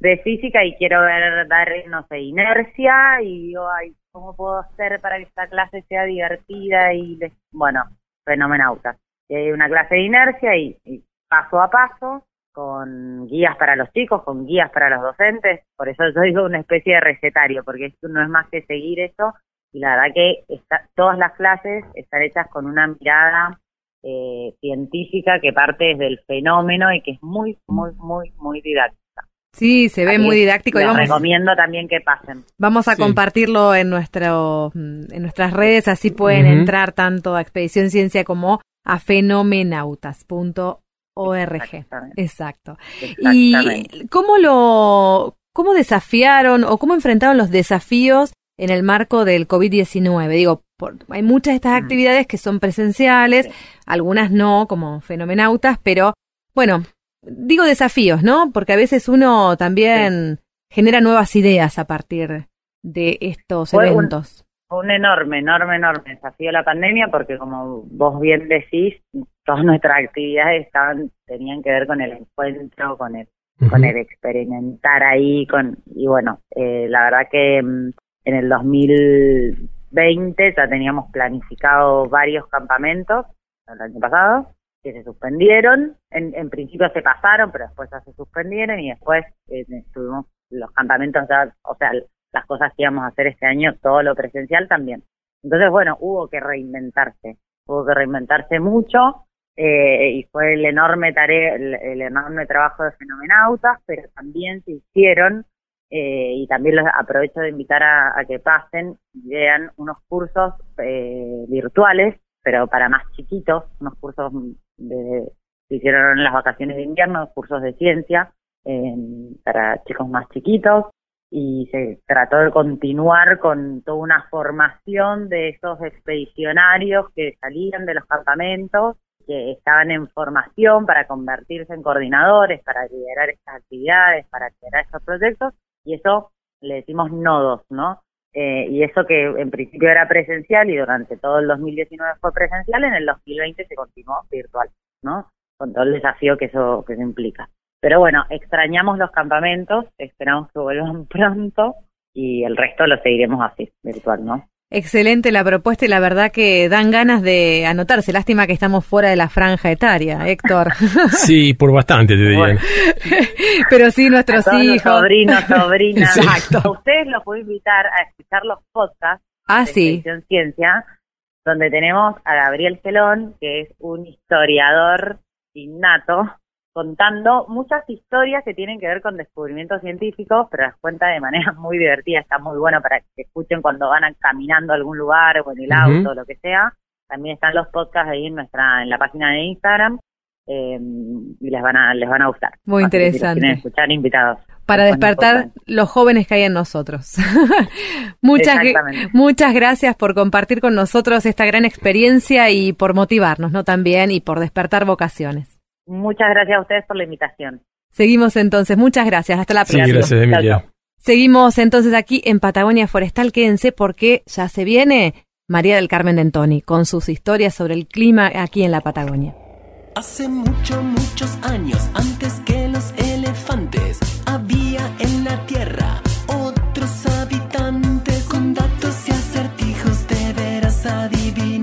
de física y quiero ver, dar, no sé, inercia y digo, ay, ¿cómo puedo hacer para que esta clase sea divertida? Y, les, bueno, fenomenauta. Y hay una clase de inercia y, y paso a paso, con guías para los chicos, con guías para los docentes. Por eso yo digo una especie de recetario, porque esto no es más que seguir eso. Y la verdad que está, todas las clases están hechas con una mirada eh, científica que parte desde el fenómeno y que es muy, muy, muy, muy didáctica. Sí, se ve muy didáctico y les vamos, recomiendo también que pasen. vamos a Sí. compartirlo en nuestro en nuestras redes, así pueden entrar tanto a Expedición Ciencia como a fenomenautas.org. Exactamente. Exacto. Exactamente. ¿Y cómo lo cómo desafiaron o cómo enfrentaron los desafíos en el marco del COVID-19? Digo, por- hay muchas de estas Mm. actividades que son presenciales, Sí. algunas no, como fenomenautas, pero bueno, digo desafíos, ¿no? Porque a veces uno también genera nuevas ideas a partir de estos Fue un- un enorme, enorme, enorme desafío la pandemia porque como vos bien decís, todas nuestras actividades estaban, tenían que ver con el encuentro, con el, con el experimentar ahí, con y bueno, eh, la verdad que mm, en el 2020 ya teníamos planificado varios campamentos el año pasado que se suspendieron, en, en principio se pasaron, pero después ya se suspendieron y después eh, tuvimos los campamentos ya, o sea, las cosas que íbamos a hacer este año, todo lo presencial también. Entonces, bueno, hubo que reinventarse, hubo que reinventarse mucho eh, y fue el enorme tarea, el, enorme trabajo de Fenomenautas, pero también se hicieron eh, y también los aprovecho de invitar a, que pasen y vean unos cursos eh, virtuales, pero para más chiquitos, unos cursos de, se hicieron en las vacaciones de invierno, cursos de ciencia para chicos más chiquitos y se trató de continuar con toda una formación de esos expedicionarios que salían de los campamentos, que estaban en formación para convertirse en coordinadores, para liderar estas actividades, para liderar estos proyectos, y eso le decimos nodos, ¿no? Eh, y eso que en principio era presencial y durante todo el 2019 fue presencial, en el 2020 se continuó virtual, ¿no? Con todo el desafío que eso, que eso implica. Pero bueno, extrañamos los campamentos, esperamos que vuelvan pronto y el resto lo seguiremos así, virtual, ¿no? Excelente la propuesta y la verdad que dan ganas de anotarse. Lástima que estamos fuera de la franja etaria, Héctor. Sí, por bastante te diría. Bueno. Pero sí, A nuestros los hijos. sobrinos, sobrinas. Exacto. A ustedes los puedo invitar a escuchar los podcasts Ah, de sí. Expedición Ciencia, donde tenemos a Gabriel Gelón, que es un historiador innato, contando muchas historias que tienen que ver con descubrimientos científicos, pero las cuenta de manera muy divertida, está muy bueno para que escuchen cuando van caminando a algún lugar o en el Ujú. auto o lo que sea. También están los podcasts ahí en nuestra en la página de Instagram eh, y les van a les van a gustar. Muy si interesante. escuchar invitados. Para despertar los jóvenes que hay en nosotros. muchas, muchas gracias por compartir con nosotros esta gran experiencia y por motivarnos, ¿no? También y por despertar vocaciones. Muchas gracias a ustedes por la invitación. Seguimos entonces. Muchas gracias. Hasta la Sí, próxima. gracias, Chao, Emilia. Seguimos entonces aquí en Patagonia Forestal. Quédense porque ya se viene María del Carmen Dentoni con sus historias sobre el clima aquí en la Patagonia. Hace mucho, muchos años, antes que los elefantes, había en la Tierra otros habitantes. Con datos y acertijos deberás adivinar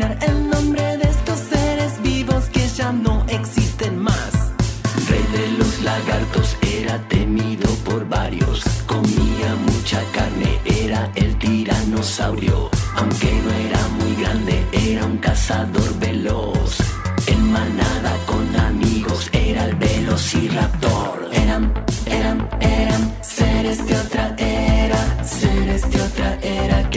mucha carne, era el tiranosaurio. Aunque no era muy grande, era un cazador veloz. En manada con amigos, era el velociraptor. Eran, eran, eran seres de otra era, seres de otra era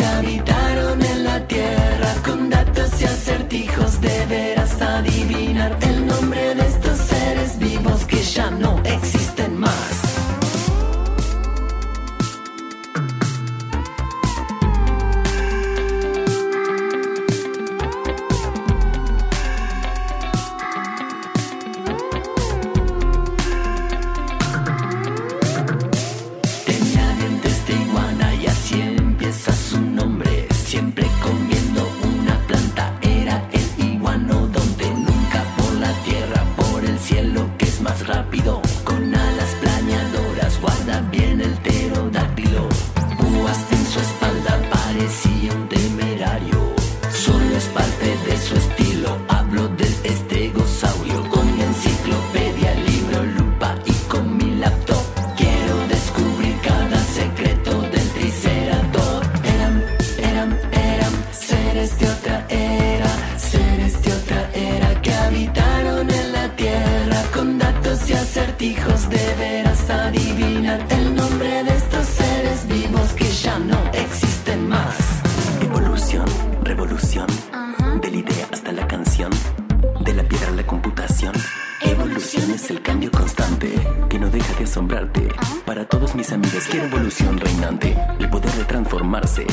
acertijos deberás adivinar el nombre de estos seres vivos que ya no existen más. Evolución, revolución, de la idea hasta la canción, de la piedra a la computación. Evolución es el cambio constante que no deja de asombrarte. Ah. Para todos mis amigos, quiero evolución reinante, el poder de transformarse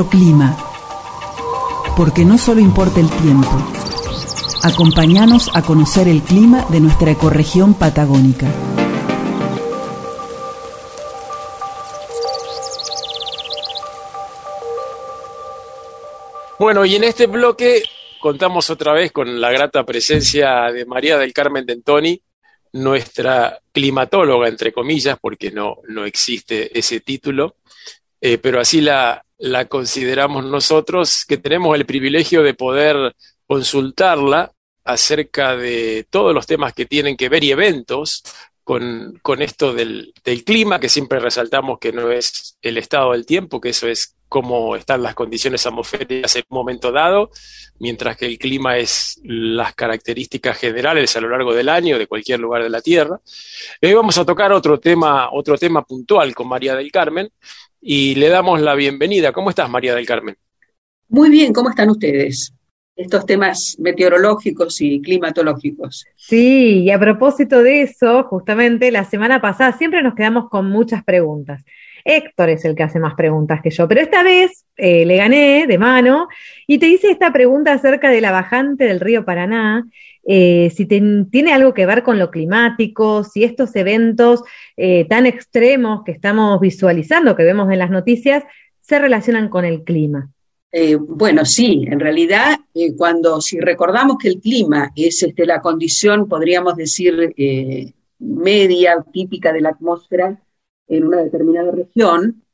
Nuestro clima. Porque no solo importa el tiempo. Acompáñanos a conocer el clima de nuestra ecorregión patagónica. Bueno, y en este bloque contamos otra vez con la grata presencia de María del Carmen Dentoni, nuestra climatóloga, entre comillas, porque no, no existe ese título, eh, pero así la, la consideramos nosotros, que tenemos el privilegio de poder consultarla acerca de todos los temas que tienen que ver y eventos con, con esto del, del clima, que siempre resaltamos que no es el estado del tiempo, que eso es cómo están las condiciones atmosféricas en un momento dado, mientras que el clima es las características generales a lo largo del año de cualquier lugar de la Tierra. Hoy vamos a tocar otro tema, otro tema puntual con María del Carmen y le damos la bienvenida. ¿Cómo estás, María del Carmen? Muy bien, ¿cómo están ustedes? Estos temas meteorológicos y climatológicos. Sí, y a propósito de eso, justamente la semana pasada siempre nos quedamos con muchas preguntas. Héctor es el que hace más preguntas que yo, pero esta vez eh, le gané de mano y te hice esta pregunta acerca de la bajante del río Paraná, eh, si tiene algo que ver con lo climático, si estos eventos eh, tan extremos que estamos visualizando, que vemos en las noticias, se relacionan con el clima. Eh, bueno, sí, en realidad, cuando si recordamos que el clima es este, la condición, podríamos decir, media, típica de la atmósfera en una determinada región,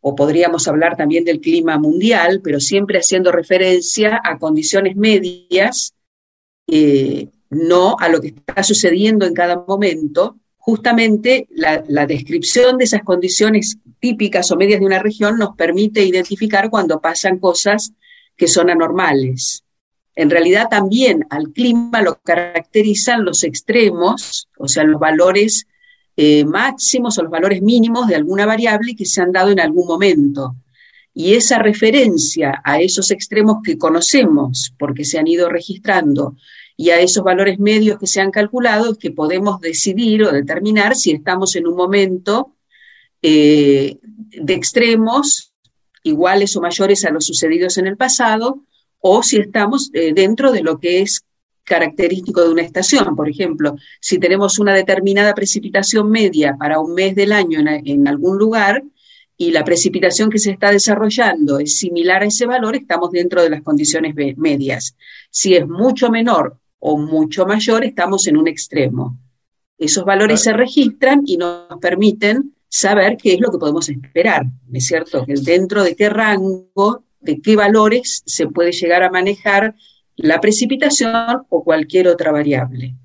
o podríamos hablar también del clima mundial, pero siempre haciendo referencia a condiciones medias, eh, no a lo que está sucediendo en cada momento. Justamente la, descripción de esas condiciones típicas o medias de una región nos permite identificar cuando pasan cosas que son anormales. En realidad también al clima lo caracterizan los extremos, o sea, los valores eh, máximos o los valores mínimos de alguna variable que se han dado en algún momento. Y esa referencia a esos extremos que conocemos porque se han ido registrando y a esos valores medios que se han calculado que podemos decidir o determinar si estamos en un momento eh, de extremos iguales o mayores a los sucedidos en el pasado o si estamos eh, dentro de lo que es característico de una estación. Por ejemplo, si tenemos una determinada precipitación media para un mes del año en, algún lugar y la precipitación que se está desarrollando es similar a ese valor, estamos dentro de las condiciones me- medias. Si es mucho menor o mucho mayor, estamos en un extremo. Esos valores se registran y nos permiten saber qué es lo que podemos esperar, ¿no es cierto? Dentro de qué rango, de qué valores se puede llegar a manejar la precipitación o cualquier otra variable.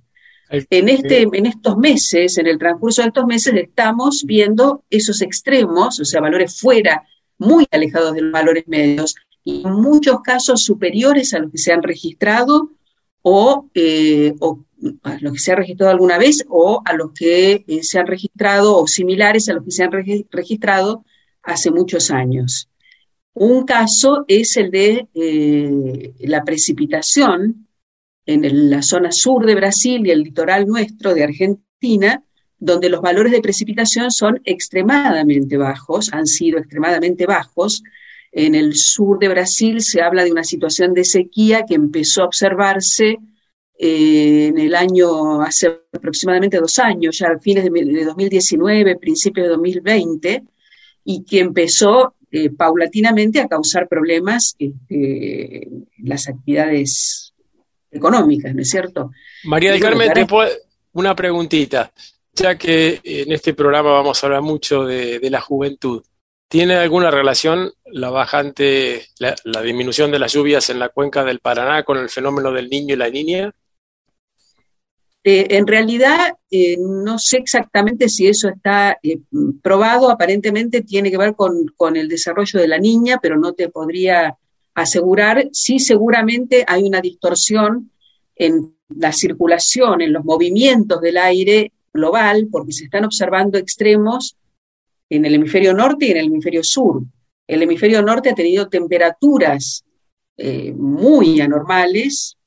En, este, en estos meses, en el transcurso de estos meses, estamos viendo esos extremos, o sea, valores fuera, muy alejados de los valores medios, y en muchos casos superiores a los que se han registrado o, eh, o a los que se ha registrado alguna vez o a los que eh, se han registrado o similares a los que se han regi- registrado hace muchos años. Un caso es el de eh, la precipitación en la zona sur de Brasil y el litoral nuestro de Argentina, donde los valores de precipitación son extremadamente bajos, han sido extremadamente bajos. En el sur de Brasil se habla de una situación de sequía que empezó a observarse eh, en el año, hace aproximadamente dos años, ya a fines de, de 2019, principios de 2020, y que empezó eh, paulatinamente a causar problemas este, en las actividades económicas, ¿no es cierto? María del Carmen, te puedo- una preguntita. Ya que en este programa vamos a hablar mucho de, de la juventud, ¿tiene alguna relación la bajante, la, disminución de las lluvias en la cuenca del Paraná con el fenómeno del niño y la niña? Eh, en realidad, eh, no sé exactamente si eso está eh, probado, aparentemente tiene que ver con, con, el desarrollo de la niña, pero no te podría asegurar. Sí, seguramente hay una distorsión en la circulación, en los movimientos del aire global, porque se están observando extremos en el hemisferio norte y en el hemisferio sur. El hemisferio norte ha tenido temperaturas muy anormales,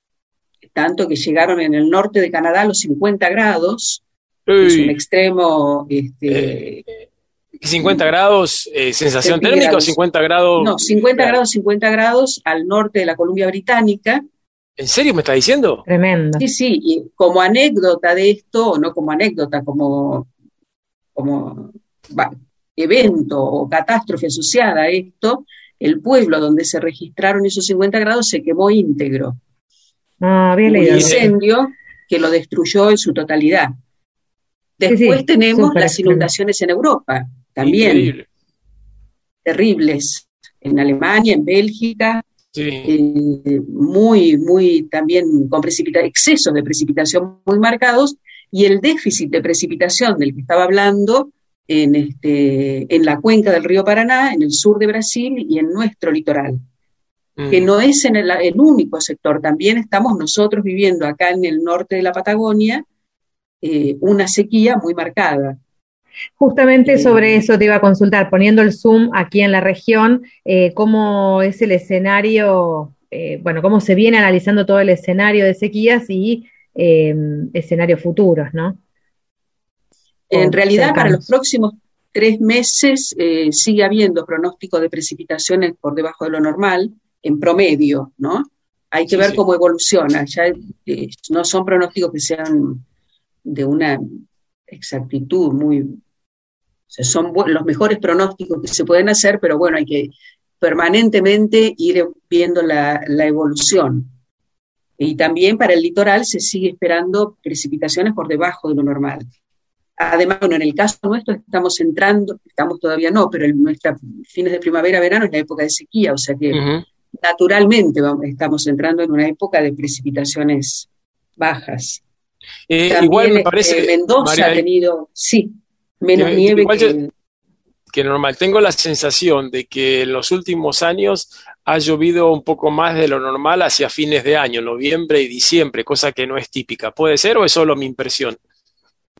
tanto que llegaron en el norte de Canadá a los 50 grados, Uy. es un extremo... Este, eh, 50 grados, eh, sensación térmica o 50 grados... No, 50 grados, 50 grados al norte de la Columbia Británica. ¿En serio me está diciendo? Tremendo. Sí, sí, y como anécdota de esto, o no como anécdota, como, como evento o catástrofe asociada a esto, el pueblo donde se registraron esos 50 grados se quemó íntegro. Ah, había un leído. incendio que lo destruyó en su totalidad. Después sí, tenemos las inundaciones en Europa, también Increíble. terribles, en Alemania, en Bélgica, Sí. eh, muy, muy también con excesos de precipitación muy marcados y el déficit de precipitación del que estaba hablando en, este, en la cuenca del río Paraná, en el sur de Brasil y en nuestro litoral Mm. que no es en el, el único sector, también estamos nosotros viviendo acá en el norte de la Patagonia eh, una sequía muy marcada. Justamente Eh, sobre eso te iba a consultar, poniendo el zoom aquí en la región, eh, cómo es el escenario, eh, bueno, cómo se viene analizando todo el escenario de sequías y eh, escenarios futuros, ¿no? En realidad, para los próximos tres meses eh, sigue habiendo pronóstico de precipitaciones por debajo de lo normal, en promedio, ¿no? Hay que Sí, ver sí. cómo evoluciona. Ya eh, no son pronósticos que sean de una exactitud muy. O sea, son los mejores pronósticos que se pueden hacer, pero bueno, hay que permanentemente ir viendo la, la evolución. Y también para el litoral se sigue esperando precipitaciones por debajo de lo normal. Además, bueno, en el caso nuestro estamos entrando, estamos todavía no, pero en nuestros fines de primavera, verano es la época de sequía, o sea que naturalmente vamos- estamos entrando en una época de precipitaciones bajas. Eh, También, igual me este, parece, Mendoza María, ha tenido, sí, menos Eh, nieve que... yo- que normal. Tengo la sensación de que en los últimos años ha llovido un poco más de lo normal hacia fines de año, noviembre y diciembre, cosa que no es típica. ¿Puede ser o es solo mi impresión?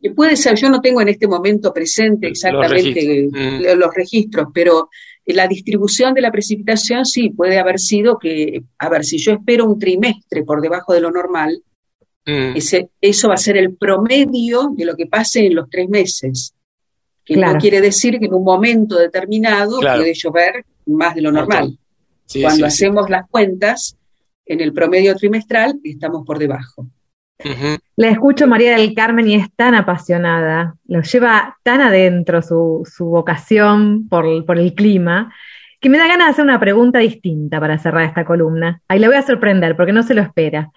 Y Puede ser, yo no tengo en este momento presente Los exactamente registros. los registros, pero la distribución de la precipitación sí puede haber sido que, a ver, si yo espero un trimestre por debajo de lo normal, Mm. ese, eso va a ser el promedio de lo que pase en los tres meses. Que Claro. no quiere decir que en un momento determinado Claro. puede llover más de lo normal. Sí, Cuando sí, sí. hacemos las cuentas, en el promedio trimestral estamos por debajo. La escucho María del Carmen y es tan apasionada, lo lleva tan adentro su, su vocación por, por el clima, que me da ganas de hacer una pregunta distinta para cerrar esta columna. Ahí la voy a sorprender porque no se lo espera.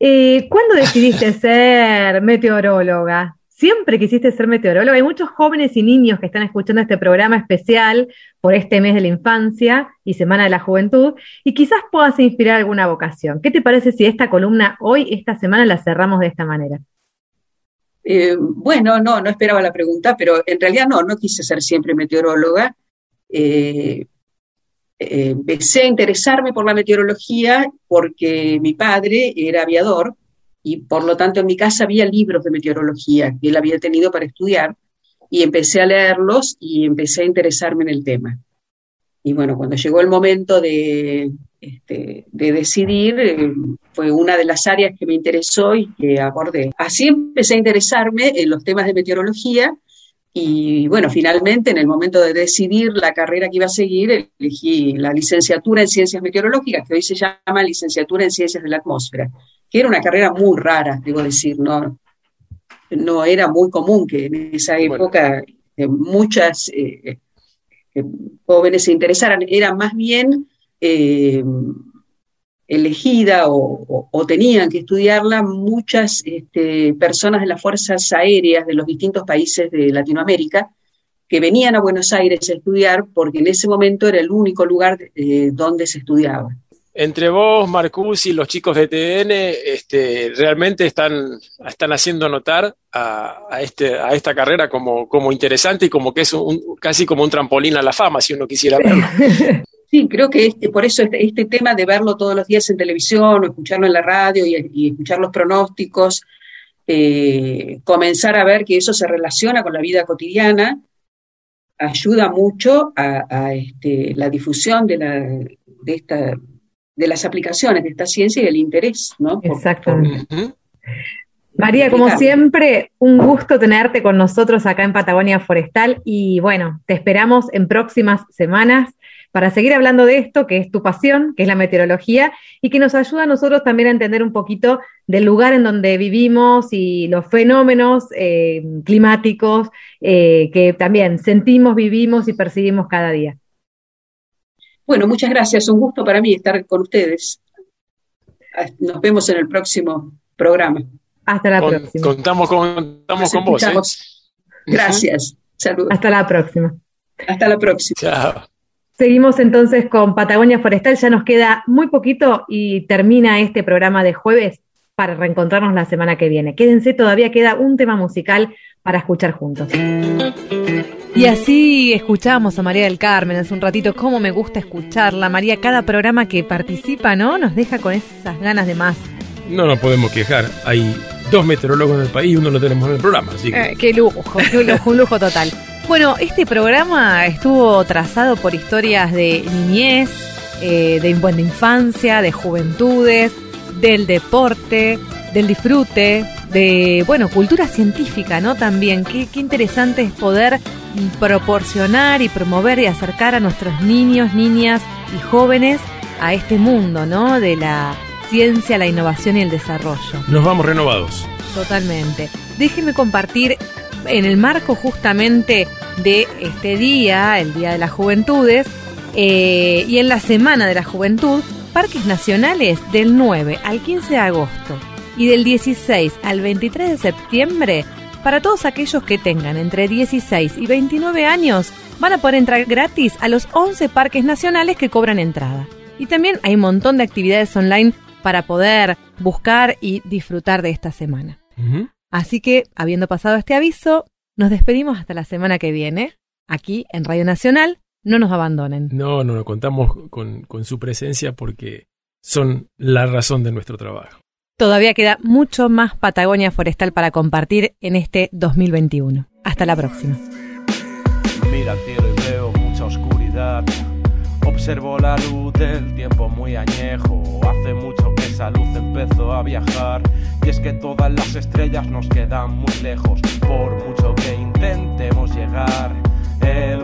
Eh, ¿cuándo decidiste ser meteoróloga? ¿Siempre quisiste ser meteoróloga? Hay muchos jóvenes y niños que están escuchando este programa especial por este mes de la infancia y Semana de la Juventud y quizás puedas inspirar alguna vocación. ¿Qué te parece si esta columna hoy, esta semana, la cerramos de esta manera? Eh, bueno, no, no esperaba la pregunta, pero en realidad no, no quise ser siempre meteoróloga. Eh, eh, empecé a interesarme por la meteorología porque mi padre era aviador y por lo tanto en mi casa había libros de meteorología que él había tenido para estudiar y empecé a leerlos y empecé a interesarme en el tema. Y bueno, cuando llegó el momento de, este, de decidir, eh, fue una de las áreas que me interesó y que abordé. Así empecé a interesarme en los temas de meteorología y bueno, finalmente en el momento de decidir la carrera que iba a seguir, elegí la licenciatura en ciencias meteorológicas, que hoy se llama licenciatura en ciencias de la atmósfera, que era una carrera muy rara, debo decir, no, no era muy común que en esa época eh, muchas eh, eh, jóvenes se interesaran, era más bien eh, elegida o, o, tenían que estudiarla muchas este, personas de las fuerzas aéreas de los distintos países de Latinoamérica que venían a Buenos Aires a estudiar porque en ese momento era el único lugar eh, donde se estudiaba. Entre vos, Marcus y los chicos de TN, este, realmente están, están haciendo notar a, a, este, a esta carrera como, como interesante y como que es un, casi como un trampolín a la fama, si uno quisiera verlo. Sí, creo que este, por eso este, este, tema de verlo todos los días en televisión o escucharlo en la radio y, y escuchar los pronósticos, eh, comenzar a ver que eso se relaciona con la vida cotidiana, ayuda mucho a, a este, la difusión de, la, de, esta, de las aplicaciones de esta ciencia y el interés, ¿no? Exactamente. Por, María, como siempre, un gusto tenerte con nosotros acá en Patagonia Forestal y bueno, te esperamos en próximas semanas para seguir hablando de esto, que es tu pasión, que es la meteorología, y que nos ayuda a nosotros también a entender un poquito del lugar en donde vivimos y los fenómenos eh, climáticos eh, que también sentimos, vivimos y percibimos cada día. Bueno, muchas gracias. Un gusto para mí estar con ustedes. Nos vemos en el próximo programa. Hasta la con, próxima. Contamos con, contamos con vos. ¿eh? Gracias. Saludos. Hasta la próxima. Hasta la próxima. Chao. Seguimos entonces con Patagonia Forestal, ya nos queda muy poquito y termina este programa de jueves para reencontrarnos la semana que viene. Quédense, todavía queda un tema musical para escuchar juntos. Y así escuchamos a María del Carmen hace un ratito, cómo me gusta escucharla. María, cada programa que participa, ¿no? Nos deja con esas ganas de más. No nos podemos quejar, hay dos meteorólogos en el país y uno lo tenemos en el programa. Así que... eh, qué lujo, qué lujo, un lujo total. Bueno, este programa estuvo trazado por historias de niñez, eh, de buena infancia, de juventudes, del deporte, del disfrute, de, bueno, cultura científica, ¿no? También, qué, qué interesante es poder proporcionar y promover y acercar a nuestros niños, niñas y jóvenes a este mundo, ¿no? De la ciencia, la innovación y el desarrollo. Nos vamos renovados. Totalmente. Déjenme compartir en el marco justamente de este día, el Día de las Juventudes, eh, y en la Semana de la Juventud, parques nacionales del 9 al 15 de agosto y del 16 al 23 de septiembre, para todos aquellos que tengan entre 16 y 29 años, van a poder entrar gratis a los 11 parques nacionales que cobran entrada. Y también hay un montón de actividades online para poder buscar y disfrutar de esta semana. Uh -huh. Así que, habiendo pasado este aviso, nos despedimos hasta la semana que viene, aquí en Radio Nacional. No nos abandonen. No, no, no, contamos con, con su presencia porque son la razón de nuestro trabajo. Todavía queda mucho más Patagonia Forestal para compartir en este 2021. Hasta la próxima. Mira cielo y veo mucha oscuridad. Observo la luz del tiempo muy añejo. Hace mucho que esa luz empezó a viajar. Y es que todas las estrellas nos quedan muy lejos. Por mucho que intentemos llegar. El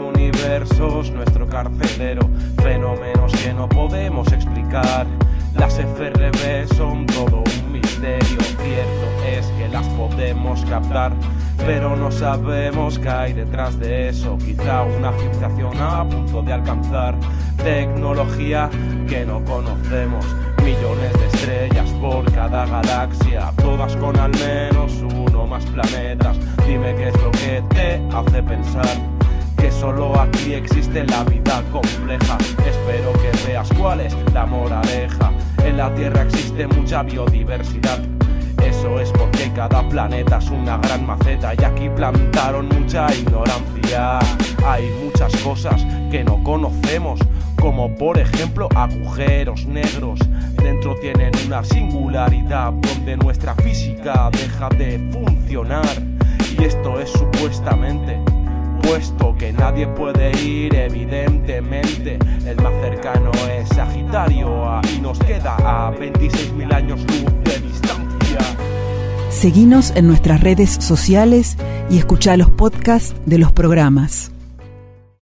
universo es nuestro carcelero. Fenómenos que no podemos explicar. Las FRB son todo un misterio. Cierto es que las podemos captar, pero no sabemos qué hay detrás de eso. Quizá una civilización a punto de alcanzar tecnología que no conocemos. Millones de estrellas por cada galaxia, todas con al menos uno más planetas. Dime qué es lo que te hace pensar que solo aquí existe la vida compleja. Espero que veas cuál es la moraleja. En la Tierra existe mucha biodiversidad. Eso es porque cada planeta es una gran maceta y aquí plantaron mucha ignorancia. Hay muchas cosas que no conocemos, como por ejemplo agujeros negros. Dentro tienen una singularidad donde nuestra física deja de funcionar. Y esto es supuestamente puesto que nadie puede ir, evidentemente. El más cercano es Sagitario y nos queda a 26.000 años luz de distancia. Seguinos en nuestras redes sociales y escucha los podcasts de los programas.